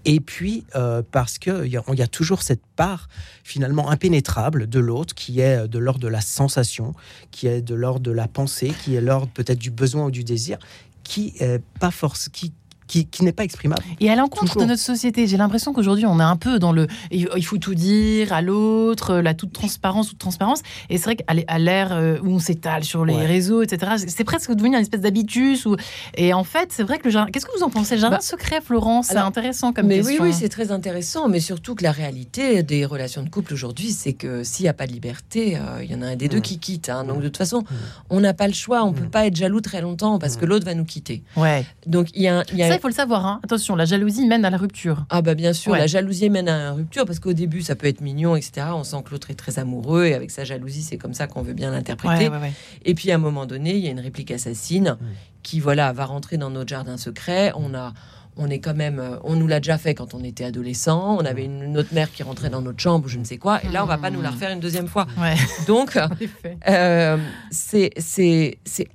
Et puis euh, parce qu'il y, y a toujours cette part finalement impénétrable de l'autre qui est de l'ordre de la sensation, qui est de l'ordre de la pensée, qui est l'ordre peut-être du besoin ou du désir, qui est pas force, qui, qui, qui n'est pas exprimable. Et à l'encontre de notre société, j'ai l'impression qu'aujourd'hui, on est un peu dans le. Il faut tout dire à l'autre, la toute transparence, toute transparence. Et c'est vrai qu'à l'ère euh, où on s'étale sur les Ouais. réseaux, etc., c'est presque devenu une espèce d'habitus. Ou... Et en fait, c'est vrai que le jardin. Qu'est-ce que vous en pensez? Le jardin Bah, secret, Florence, c'est intéressant comme mais question. oui, oui, c'est très intéressant. Mais surtout que la réalité des relations de couple aujourd'hui, c'est que s'il n'y a pas de liberté, euh, il y en a un des deux Mm. qui quitte. hein. Donc de toute façon, on n'a pas le choix. On ne peut Mm. pas être jaloux très longtemps parce que Mm. l'autre va nous quitter. Ouais. Donc il y a, y a Ça, il faut le savoir. hein. Attention, la jalousie mène à la rupture. Ah bah bien sûr, Ouais. la jalousie mène à une rupture parce qu'au début ça peut être mignon, etc. On sent que l'autre est très amoureux et avec sa jalousie c'est comme ça qu'on veut bien l'interpréter. Ouais, ouais, ouais. Et puis à un moment donné, il y a une réplique assassine qui voilà va rentrer dans notre jardin secret. On a on est quand même, euh, on nous l'a déjà fait quand on était adolescent. On avait une, notre mère qui rentrait dans notre chambre ou je ne sais quoi. Et là, on va pas nous la refaire une deuxième fois. Ouais, Donc, euh, c'est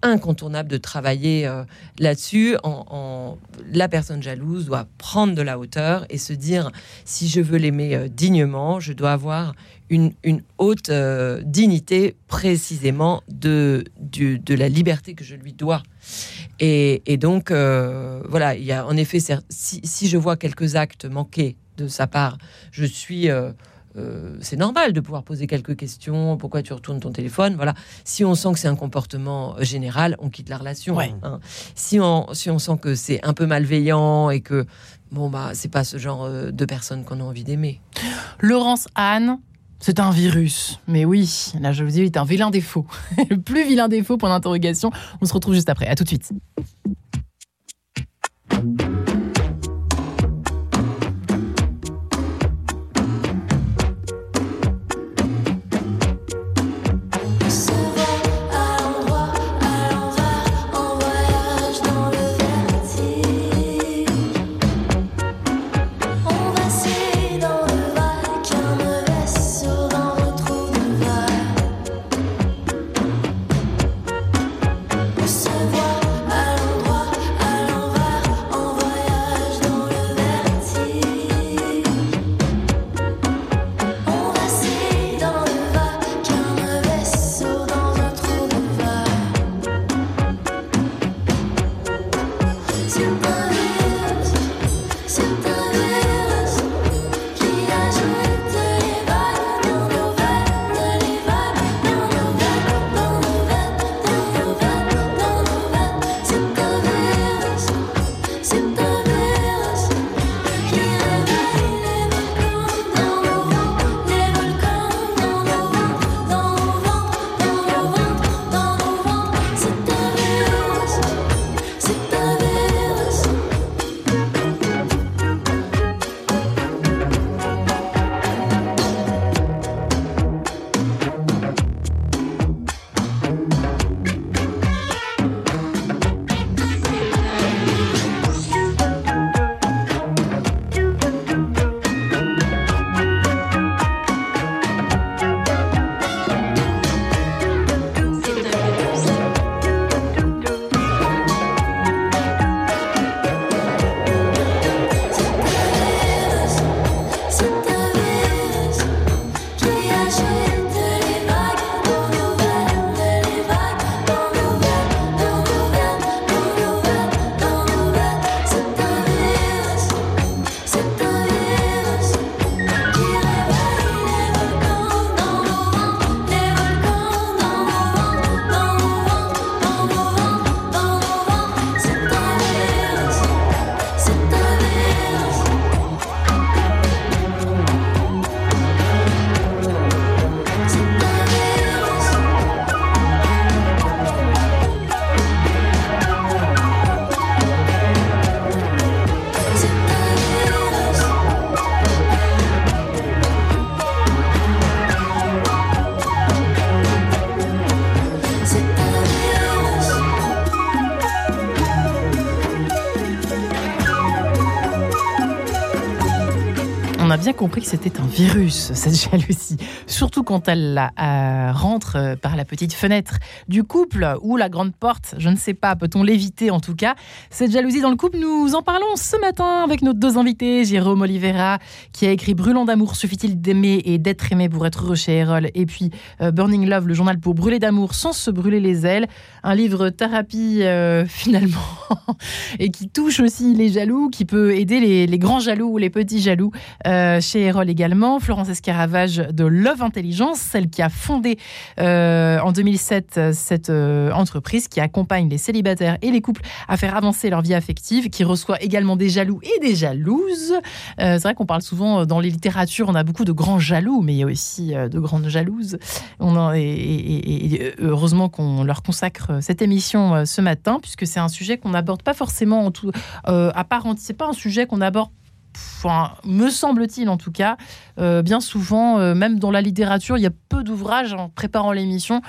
incontournable de travailler euh, là-dessus. En, en- la personne jalouse doit prendre de la hauteur et se dire si je veux l'aimer euh, dignement, je dois avoir une, une haute dignité précisément de, du- de la liberté que je lui dois. Et, et donc, euh, voilà, il y a en effet, si, si je vois quelques actes manqués de sa part, je suis. euh, euh, c'est normal de pouvoir poser quelques questions. Pourquoi tu retournes ton téléphone? Voilà. Si on sent que c'est un comportement général, on quitte la relation. Hein. Si on si on sent que c'est un peu malveillant et que bon bah c'est pas ce genre de personne qu'on a envie d'aimer. Laurence Anne. C'est un virus. Mais oui, la jalousie est un vilain défaut. Le plus vilain défaut, point d'interrogation. On se retrouve juste après. À tout de suite. Bien compris que c'était un virus, cette jalousie. Surtout quand elle euh, rentre euh, par la petite fenêtre du couple ou la grande porte, je ne sais pas, peut-on l'éviter en tout cas? Cette jalousie dans le couple, nous en parlons ce matin avec nos deux invités, Jérôme Oliveira, qui a écrit Brûlant d'amour, suffit-il d'aimer et d'être aimé pour être heureux chez Erol, et puis euh, Burning Love, le journal pour brûler d'amour sans se brûler les ailes, un livre thérapie finalement, et qui touche aussi les jaloux, qui peut aider les, grands jaloux ou les petits jaloux. Chez Erol également. Florence Escaravage de Love Intelligence, celle qui a fondé euh, en 2007 cette euh, entreprise qui accompagne les célibataires et les couples à faire avancer leur vie affective, qui reçoit également des jaloux et des jalouses. c'est vrai qu'on parle souvent dans les littératures, on a beaucoup de grands jaloux, mais il y a aussi de grandes jalouses. On en, et, heureusement qu'on leur consacre cette émission ce matin, puisque c'est un sujet qu'on n'aborde pas forcément en tout, à part entière. C'est pas un sujet qu'on aborde me semble-t-il en tout cas, euh, bien souvent, euh, même dans la littérature, il y a peu d'ouvrages en préparant l'émission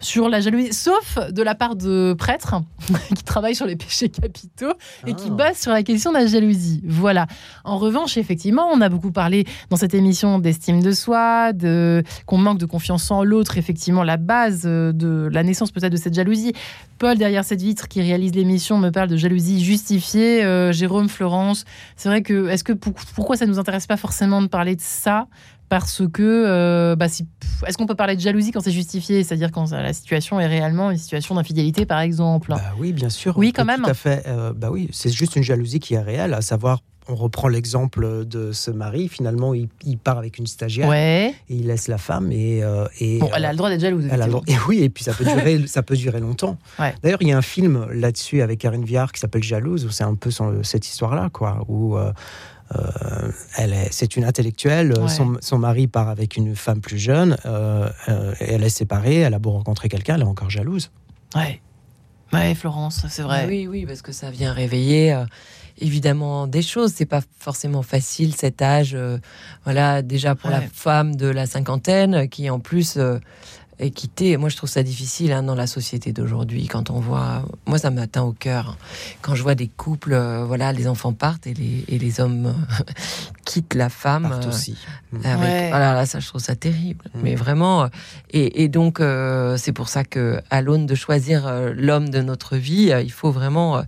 sur la jalousie, sauf de la part de prêtres qui travaillent sur les péchés capitaux et qui ah. basent sur la question de la jalousie. Voilà. En revanche, effectivement, on a beaucoup parlé dans cette émission d'estime de soi, de qu'on manque de confiance en l'autre, effectivement, la base de la naissance peut-être de cette jalousie. Paul, derrière cette vitre, qui réalise l'émission, me parle de jalousie justifiée. Euh, Jérôme, Florence, c'est vrai que, est-ce que pourquoi ça nous intéresse pas forcément de parler de ça parce que euh, bah, est-ce qu'on peut parler de jalousie quand c'est justifié, c'est-à-dire quand la situation est réellement une situation d'infidélité, par exemple bah Oui, bien sûr. Oui, quand même. Tout à fait. Euh, bah oui, c'est juste une jalousie qui est réelle, à savoir on reprend l'exemple de ce mari. Finalement, il, part avec une stagiaire ouais. et il laisse la femme. Et, euh, et bon, elle a le droit d'être jalouse. Elle a et oui, et puis ça peut durer, ça peut durer longtemps. Ouais. D'ailleurs, il y a un film là-dessus avec Karine Viard qui s'appelle Jalouse, où c'est un peu cette histoire-là, quoi, où euh, euh, elle est, c'est une intellectuelle. Son, son, mari part avec une femme plus jeune. Euh, elle est séparée. Elle a beau rencontrer quelqu'un, elle est encore jalouse. Ouais. Ouais, Florence, c'est vrai. Oui, oui, parce que ça vient réveiller évidemment des choses. C'est pas forcément facile cet âge. voilà, déjà pour la femme de la cinquantaine qui en plus et quitter. Moi, je trouve ça difficile hein, dans la société d'aujourd'hui. Quand on voit, moi, ça m'atteint au cœur. Quand je vois des couples, euh, voilà, les enfants partent et les, et les hommes quittent la femme. Partent euh, aussi. Avec, Voilà, là, ça, je trouve ça terrible. Mmh. Mais vraiment, euh, et, et donc, c'est pour ça que, à l'aune de choisir l'homme de notre vie, il faut vraiment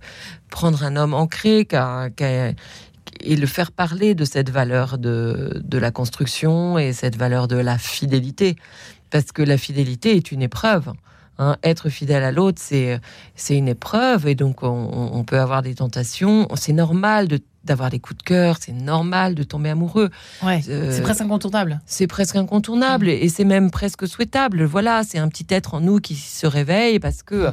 prendre un homme ancré, et le faire parler de cette valeur de, de la construction et cette valeur de la fidélité parce que la fidélité est une épreuve. Hein. Être fidèle à l'autre, c'est c'est une épreuve et donc on, peut avoir des tentations. C'est normal de d'avoir des coups de cœur, c'est normal de tomber amoureux. Ouais, euh, c'est presque incontournable. C'est presque incontournable mm. et c'est même presque souhaitable. Voilà, c'est un petit être en nous qui se réveille parce que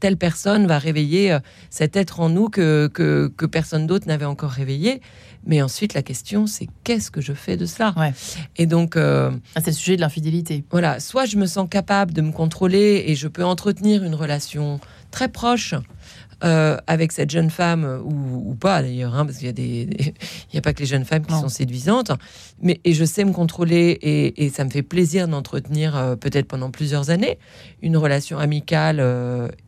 telle personne va réveiller euh, cet être en nous que, que, que personne d'autre n'avait encore réveillé. Mais ensuite, la question, c'est qu'est-ce que je fais de cela Et donc, euh, ah, c'est le sujet de l'infidélité. Voilà, soit je me sens capable de me contrôler et je peux entretenir une relation très proche euh, avec cette jeune femme ou, pas d'ailleurs, hein, parce qu'il y a des, il y a pas que les jeunes femmes qui sont séduisantes, mais et je sais me contrôler et, ça me fait plaisir d'entretenir euh, peut-être pendant plusieurs années une relation amicale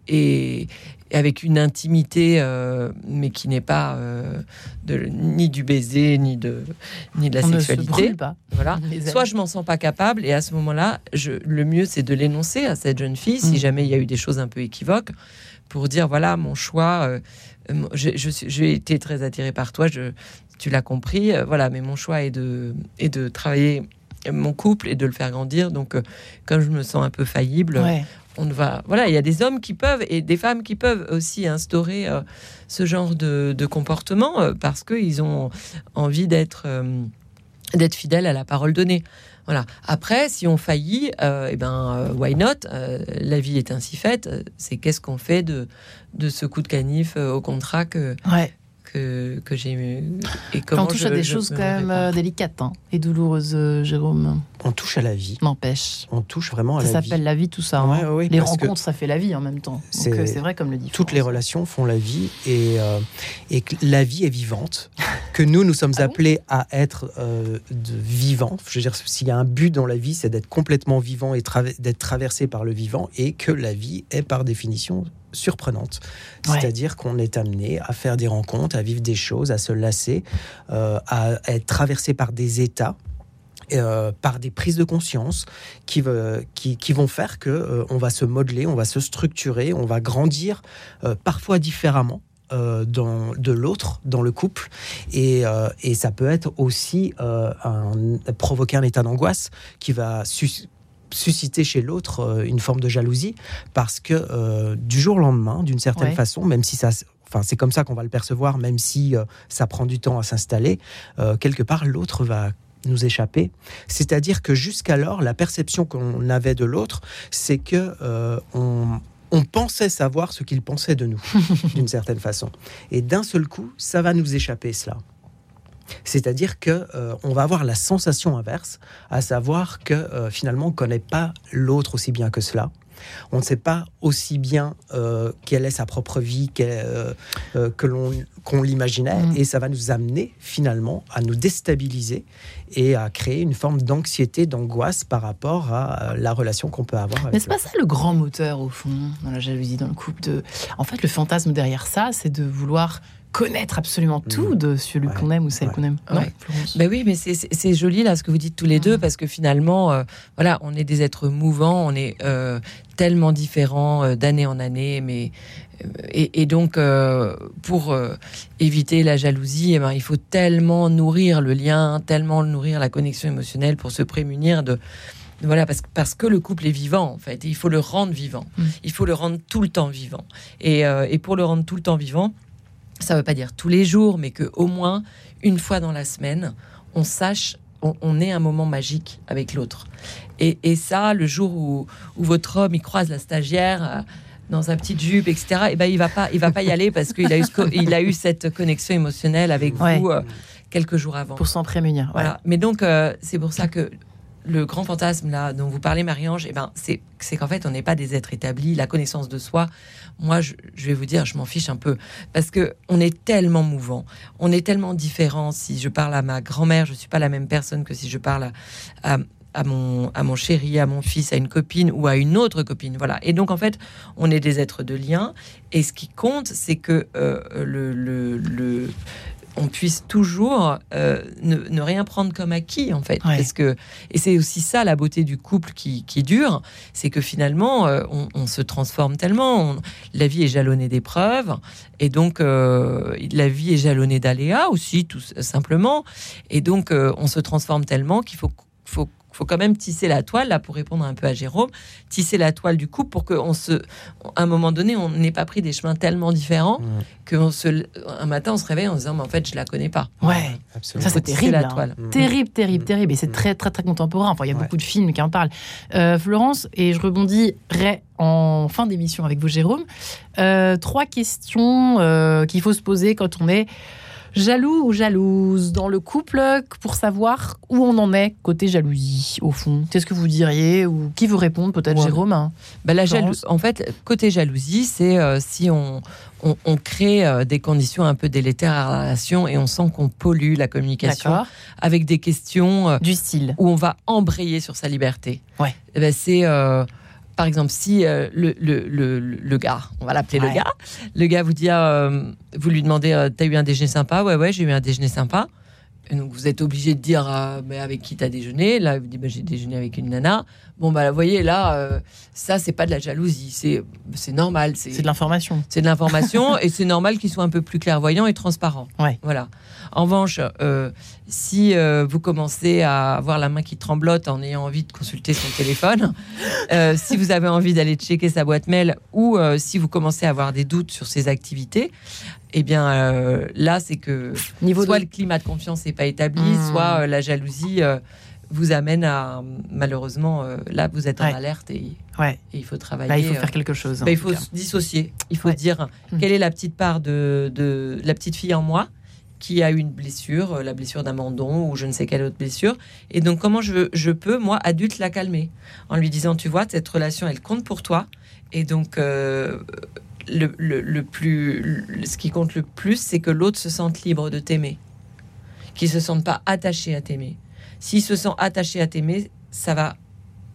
et, avec une intimité, euh, mais qui n'est pas euh, de, ni du baiser, ni de, ni de la sexualité. pas. Voilà. Soit je m'en sens pas capable, et à ce moment-là, le mieux c'est de l'énoncer à cette jeune fille, si mm. jamais il y a eu des choses un peu équivoques, pour dire voilà, mon choix, euh, j'ai été très attirée par toi, je, tu l'as compris, voilà, mais mon choix est de, est de travailler mon couple et de le faire grandir. Donc, comme je me sens un peu faillible, on va. Voilà, il y a des hommes qui peuvent et des femmes qui peuvent aussi instaurer euh, ce genre de, comportement euh, parce qu'ils ont envie d'être euh, d'être fidèles à la parole donnée. Voilà. Après, si on faillit, et eh ben, why not La vie est ainsi faite. C'est qu'est-ce qu'on fait de, ce coup de canif au contrat que, que, que j'ai et comment on touche à des choses quand même euh, délicates hein, et douloureuses, euh, Jérôme. On touche à la vie. N'empêche. On touche vraiment à ça la vie. Ça s'appelle la vie tout ça. Hein. les rencontres, ça fait la vie en même temps. C'est euh, vrai comme le dit. Toutes les relations font la vie et et que la vie est vivante. que nous nous sommes ah appelés à être de vivants. Je veux dire, s'il y a un but dans la vie, c'est d'être complètement vivant et d'être traversé par le vivant et que la vie est par définition surprenante. C'est-à-dire qu'on est amené à faire des rencontres, à vivre des choses, à se lasser, euh, à être traversé par des états. Euh, par des prises de conscience qui, qui, vont faire que euh, on va se modeler, on va se structurer, on va grandir parfois différemment dans, de l'autre dans le couple et, et, ça peut être aussi un, provoquer un état d'angoisse qui va susciter chez l'autre euh, une forme de jalousie parce que euh, du jour au lendemain, d'une certaine façon, même si ça enfin c'est comme ça qu'on va le percevoir, même si euh, ça prend du temps à s'installer, quelque part l'autre va nous échapper. C'est-à-dire que jusqu'alors, la perception qu'on avait de l'autre, c'est que on, on, pensait savoir ce qu'il pensait de nous, d'une certaine façon. Et d'un seul coup, ça va nous échapper cela. C'est-à-dire que euh, on va avoir la sensation inverse, à savoir que euh, finalement on ne connaît pas l'autre aussi bien que cela. On ne sait pas aussi bien euh, quelle est sa propre vie que l'on qu'on l'imaginait, mm. et ça va nous amener finalement à nous déstabiliser et à créer une forme d'anxiété, d'angoisse par rapport à la relation qu'on peut avoir. Avec Mais c'est pas ça le grand moteur au fond dans la jalousie, dans le couple. De... En fait, le fantasme derrière ça, c'est de vouloir connaître absolument tout mm. de celui qu'on aime ou celle qu'on aime. Ben oui, mais c'est joli là ce que vous dites tous les deux mm. parce que finalement, euh, voilà, on est des êtres mouvants, on est euh, tellement différents euh, d'année en année, mais et, donc pour éviter la jalousie, eh ben, il faut tellement nourrir le lien, tellement nourrir la connexion émotionnelle pour se prémunir de voilà, parce, parce que le couple est vivant, en fait. il faut le rendre vivant. Mm. Il faut le rendre tout le temps vivant. Et, et pour le rendre tout le temps vivant, ça veut pas dire tous les jours, mais que au moins une fois dans la semaine, on sache, on, on ait un moment magique avec l'autre. Et, et ça, le jour où, où votre homme il croise la stagiaire. euh, dans sa petite jupe, etc. Et ben il va pas, il va pas y aller parce qu'il a eu, ce co- il a eu cette connexion émotionnelle avec Ouais. vous euh, quelques jours avant. Pour s'en prémunir. ouais. Voilà. Mais donc, euh, c'est pour ça que le grand fantasme là dont vous parlez, Marie-Ange, eh ben, c'est qu'en fait, on n'est pas des êtres établis. La connaissance de soi, moi, je, vais vous dire, je m'en fiche un peu parce que on est tellement mouvant, on est tellement différent. Si je parle à ma grand-mère, je suis pas la même personne que si je parle à, mon, à mon chéri, à mon fils, à une copine ou à une autre copine. Voilà. Et donc, en fait, on est des êtres de lien. Et ce qui compte, c'est que euh, le, le- on puisse toujours euh, ne, ne rien prendre comme acquis, en fait. Ouais. Parce que, et c'est aussi ça la beauté du couple qui, qui dure, c'est que finalement, euh, on, on se transforme tellement. On- la vie est jalonnée d'épreuves. Et donc, euh, la vie est jalonnée d'aléas aussi, tout simplement. Et donc, on se transforme tellement qu'il faut, faut, faut quand même tisser la toile, là, pour répondre un peu à Jérôme, tisser la toile du couple pour qu'un se, à un moment donné, on n'ait pas pris des chemins tellement différents Mm. qu'on se, un matin, on se réveille en se disant, mais en fait, je la connais pas. Ouais. Absolument. Ça, c'est Faut tisser terrible. la hein. toile. Mm. Terrible, terrible, Mm. terrible. Et c'est Mm. très, très, très contemporain. Enfin, il y a Ouais. beaucoup de films qui en parlent. Euh, Florence, et je rebondirai en fin d'émission avec vous, Jérôme. Euh, trois questions euh, qu'il faut se poser quand on est jaloux ou jalouse dans le couple pour savoir où on en est côté jalousie, au fond. Qu'est-ce que vous diriez Ou qui veut répondre Peut-être Ouais. Jérôme hein? Bah, la Florence? jalou- en fait, côté jalousie, c'est euh, si on, on, on crée euh, des conditions un peu délétères à la relation et on sent qu'on pollue la communication avec des questions euh, Du style. où on va embrayer sur sa liberté. Ouais. Eh ben, c'est par exemple si euh, le, le, le, le gars, on va l'appeler Ouais. le gars, le gars vous dit, euh, vous lui demandez, euh, t'as eu un déjeuner sympa? Ouais, ouais, j'ai eu un déjeuner sympa. Et donc vous êtes obligé de dire, euh, mais avec qui t'as déjeuné? Là, il vous dit, bah, j'ai déjeuné avec une nana. Bon, bah, vous voyez, là, ça, c'est pas de la jalousie, c'est c'est normal. C'est de l'information. C'est de l'information et c'est normal qu'il soit un peu plus clairvoyant et transparent. Ouais. Voilà. En revanche, euh, si euh, vous commencez à avoir la main qui tremblote en ayant envie de consulter son téléphone, euh, si vous avez envie d'aller checker sa boîte mail ou si vous commencez à avoir des doutes sur ses activités, eh bien là, c'est que Niveau soit de... le climat de confiance n'est pas établi, Hmm. soit la jalousie vous amène à malheureusement euh, là vous êtes en Ouais. alerte et, Ouais, et il faut travailler. là, il faut faire quelque chose. bah, il faut se dissocier. Il faut Ouais. dire Mhm. quelle est la petite part de, de la petite fille en moi qui a eu une blessure, euh, la blessure d'abandon ou je ne sais quelle autre blessure. Et donc, comment je, je peux, moi, adulte, la calmer? En lui disant, tu vois, cette relation, elle compte pour toi. Et donc, euh, le, le- le plus, le- ce qui compte le plus, c'est que l'autre se sente libre de t'aimer. Qu'il se sente pas attaché à t'aimer. S'il se sent attaché à t'aimer, ça va,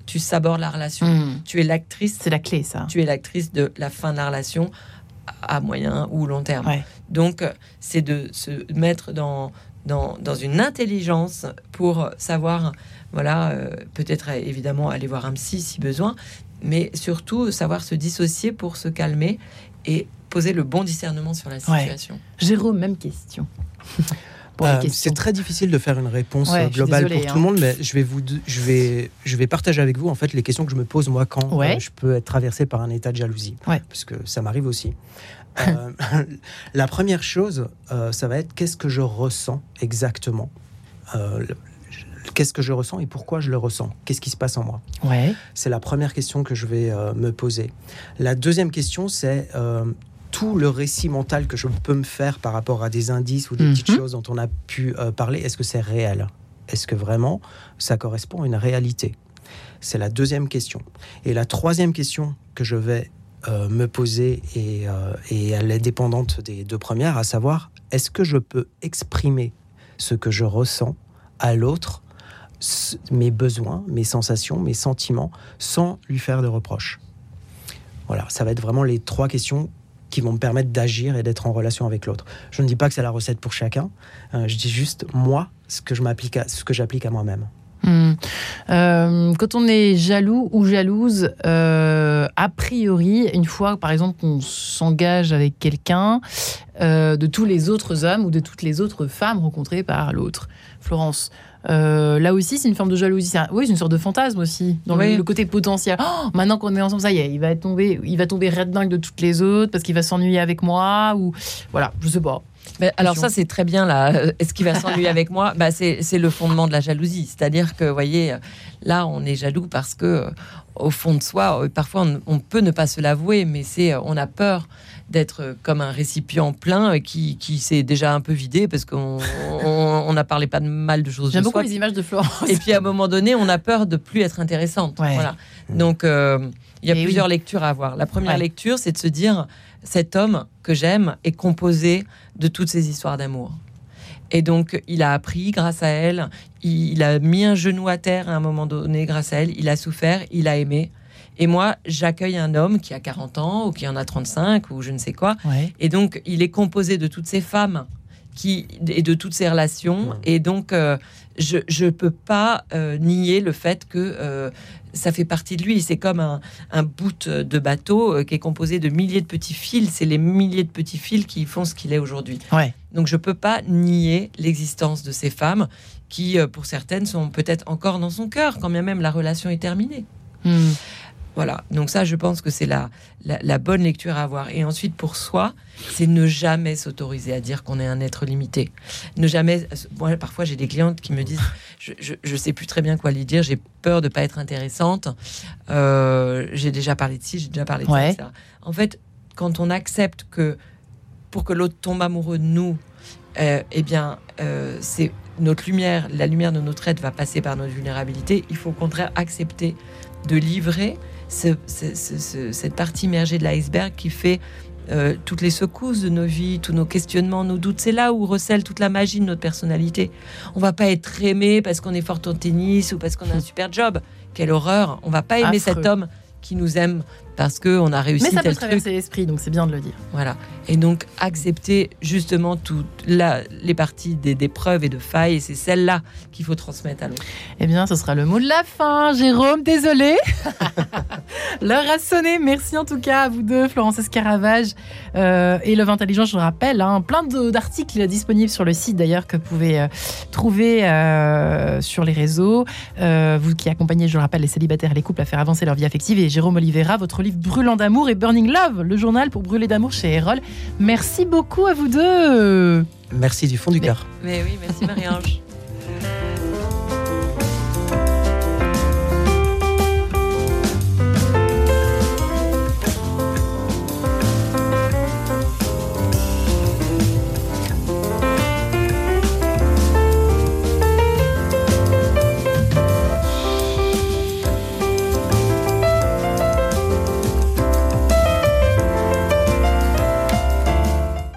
tu sabordes la relation. Hmm. Tu es l'actrice C'est la clé, ça. tu es l'actrice de la fin de la relation à moyen ou long terme. Ouais. Donc, euh, c'est de se mettre dans, dans, dans une intelligence pour savoir, voilà, euh, peut-être euh, évidemment aller voir un psy si besoin, mais surtout savoir se dissocier pour se calmer et poser le bon discernement sur la Ouais. situation. Jérôme, même question. Pour Euh, les questions. c'est très difficile de faire une réponse Ouais, euh, globale désolée, pour hein. tout le monde, mais je vais vous, je vais, je vais partager avec vous en fait les questions que je me pose moi quand Ouais. euh, je peux être traversé par un état de jalousie, Ouais. parce que ça m'arrive aussi. Euh, la première chose, ça va être qu'est-ce que je ressens exactement? Qu'est-ce que je ressens et pourquoi je le ressens? Qu'est-ce qui se passe en moi? C'est la première question que je vais me poser. La deuxième question, c'est tout le récit mental que je peux me faire par rapport à des indices ou des Mhm. petites choses dont on a pu euh, parler. Est-ce que c'est réel? Est-ce que vraiment ça correspond à une réalité? C'est la deuxième question. Et la troisième question que je vais euh, me poser, et, euh, et elle est dépendante des deux premières, à savoir, est-ce que je peux exprimer ce que je ressens à l'autre mes besoins, mes sensations, mes sentiments, sans lui faire de reproches? Voilà, ça va être vraiment les trois questions qui vont me permettre d'agir et d'être en relation avec l'autre. Je ne dis pas que c'est la recette pour chacun. euh, je dis juste moi ce que à, ce que j'applique à moi-même. Hmm. Euh, quand on est jaloux ou jalouse, euh, a priori, une fois, par exemple, qu'on s'engage avec quelqu'un, euh, de tous les autres hommes ou de toutes les autres femmes rencontrées par l'autre. Florence, Euh, là aussi, c'est une forme de jalousie. C'est un- oui, c'est une sorte de fantasme aussi. Dans le, côté potentiel. Oh, maintenant qu'on est ensemble, ça y est, il va tomber, il va tomber red dingue de toutes les autres parce qu'il va s'ennuyer avec moi ou voilà, je sais pas. Mais alors ça c'est très bien là. Euh, Est-ce qu'il va s'ennuyer avec moi? Bah, c'est, le fondement de la jalousie. C'est-à-dire que vous voyez, là on est jaloux parce que euh, au fond de soi, euh, parfois on, on peut ne pas se l'avouer, mais c'est on a peur d'être comme un récipient plein qui, qui s'est déjà un peu vidé parce qu'on on, on a parlé pas de mal de choses J'aime beaucoup soi. les images de Florence. Et puis à un moment donné, on a peur de plus être intéressante. Ouais. Voilà. Donc euh, il y a Et plusieurs oui. lectures à avoir. La première Ouais. lecture, c'est de se dire cet homme que j'aime est composé de toutes ces histoires d'amour. Et donc il a appris grâce à elle, il, a mis un genou à terre à un moment donné grâce à elle, il a souffert, il a aimé. Et moi, j'accueille un homme qui a 40 ans ou qui en a 35 ou je ne sais quoi. Ouais. Et donc, il est composé de toutes ces femmes qui, et de toutes ces relations. Ouais. Et donc, euh, je ne peux pas euh, nier le fait que euh, ça fait partie de lui. C'est comme un, un bout de bateau euh, qui est composé de milliers de petits fils. C'est les milliers de petits fils qui font ce qu'il est aujourd'hui. Ouais. Donc, je peux pas nier l'existence de ces femmes qui, euh, pour certaines, sont peut-être encore dans son cœur, quand bien même la relation est terminée. Hmm. Voilà, donc ça, je pense que c'est la, la, la bonne lecture à avoir. Et ensuite, pour soi, c'est ne jamais s'autoriser à dire qu'on est un être limité. Ne jamais. Moi, parfois, j'ai des clientes qui me disent Je, je sais plus très bien quoi lui dire, j'ai peur de pas être intéressante. Euh, j'ai déjà parlé de ci, j'ai déjà parlé de Ouais. ça. En fait, quand on accepte que pour que l'autre tombe amoureux de nous, euh, eh bien, euh, c'est notre lumière, la lumière de notre être va passer par notre vulnérabilité. Il faut au contraire accepter de livrer ce- ce- ce- ce- cette partie immergée de l'iceberg qui fait euh, toutes les secousses de nos vies, tous nos questionnements, nos doutes. C'est là où recèle toute la magie de notre personnalité. On va pas être aimé parce qu'on est fort au tennis ou parce qu'on a un super job. Quelle horreur On va pas aimer Affreux. cet homme qui nous aime parce qu'on a réussi Mais ça peut tel traverser l'esprit, donc c'est bien de le dire. Voilà. Et donc, accepter justement toutes les parties des, des preuves et de failles, et c'est celle-là qu'il faut transmettre à l'autre. Eh bien, ce sera le mot de la fin. Jérôme, désolé. L'heure a sonné. Merci en tout cas à vous deux, Florence Escaravage euh, et Love Intelligent, je le rappelle. hein. plein d'articles disponibles sur le site d'ailleurs que vous pouvez euh, trouver euh, sur les réseaux. Euh, vous qui accompagnez, je le rappelle, les célibataires et les couples à faire avancer leur vie affective. Et Jérôme Oliveira, votre livre Brûlant d'amour et Burning Love, le journal pour brûler d'amour chez Erol. Merci beaucoup à vous deux. Merci du fond du cœur. Mais oui, merci Marie-Ange.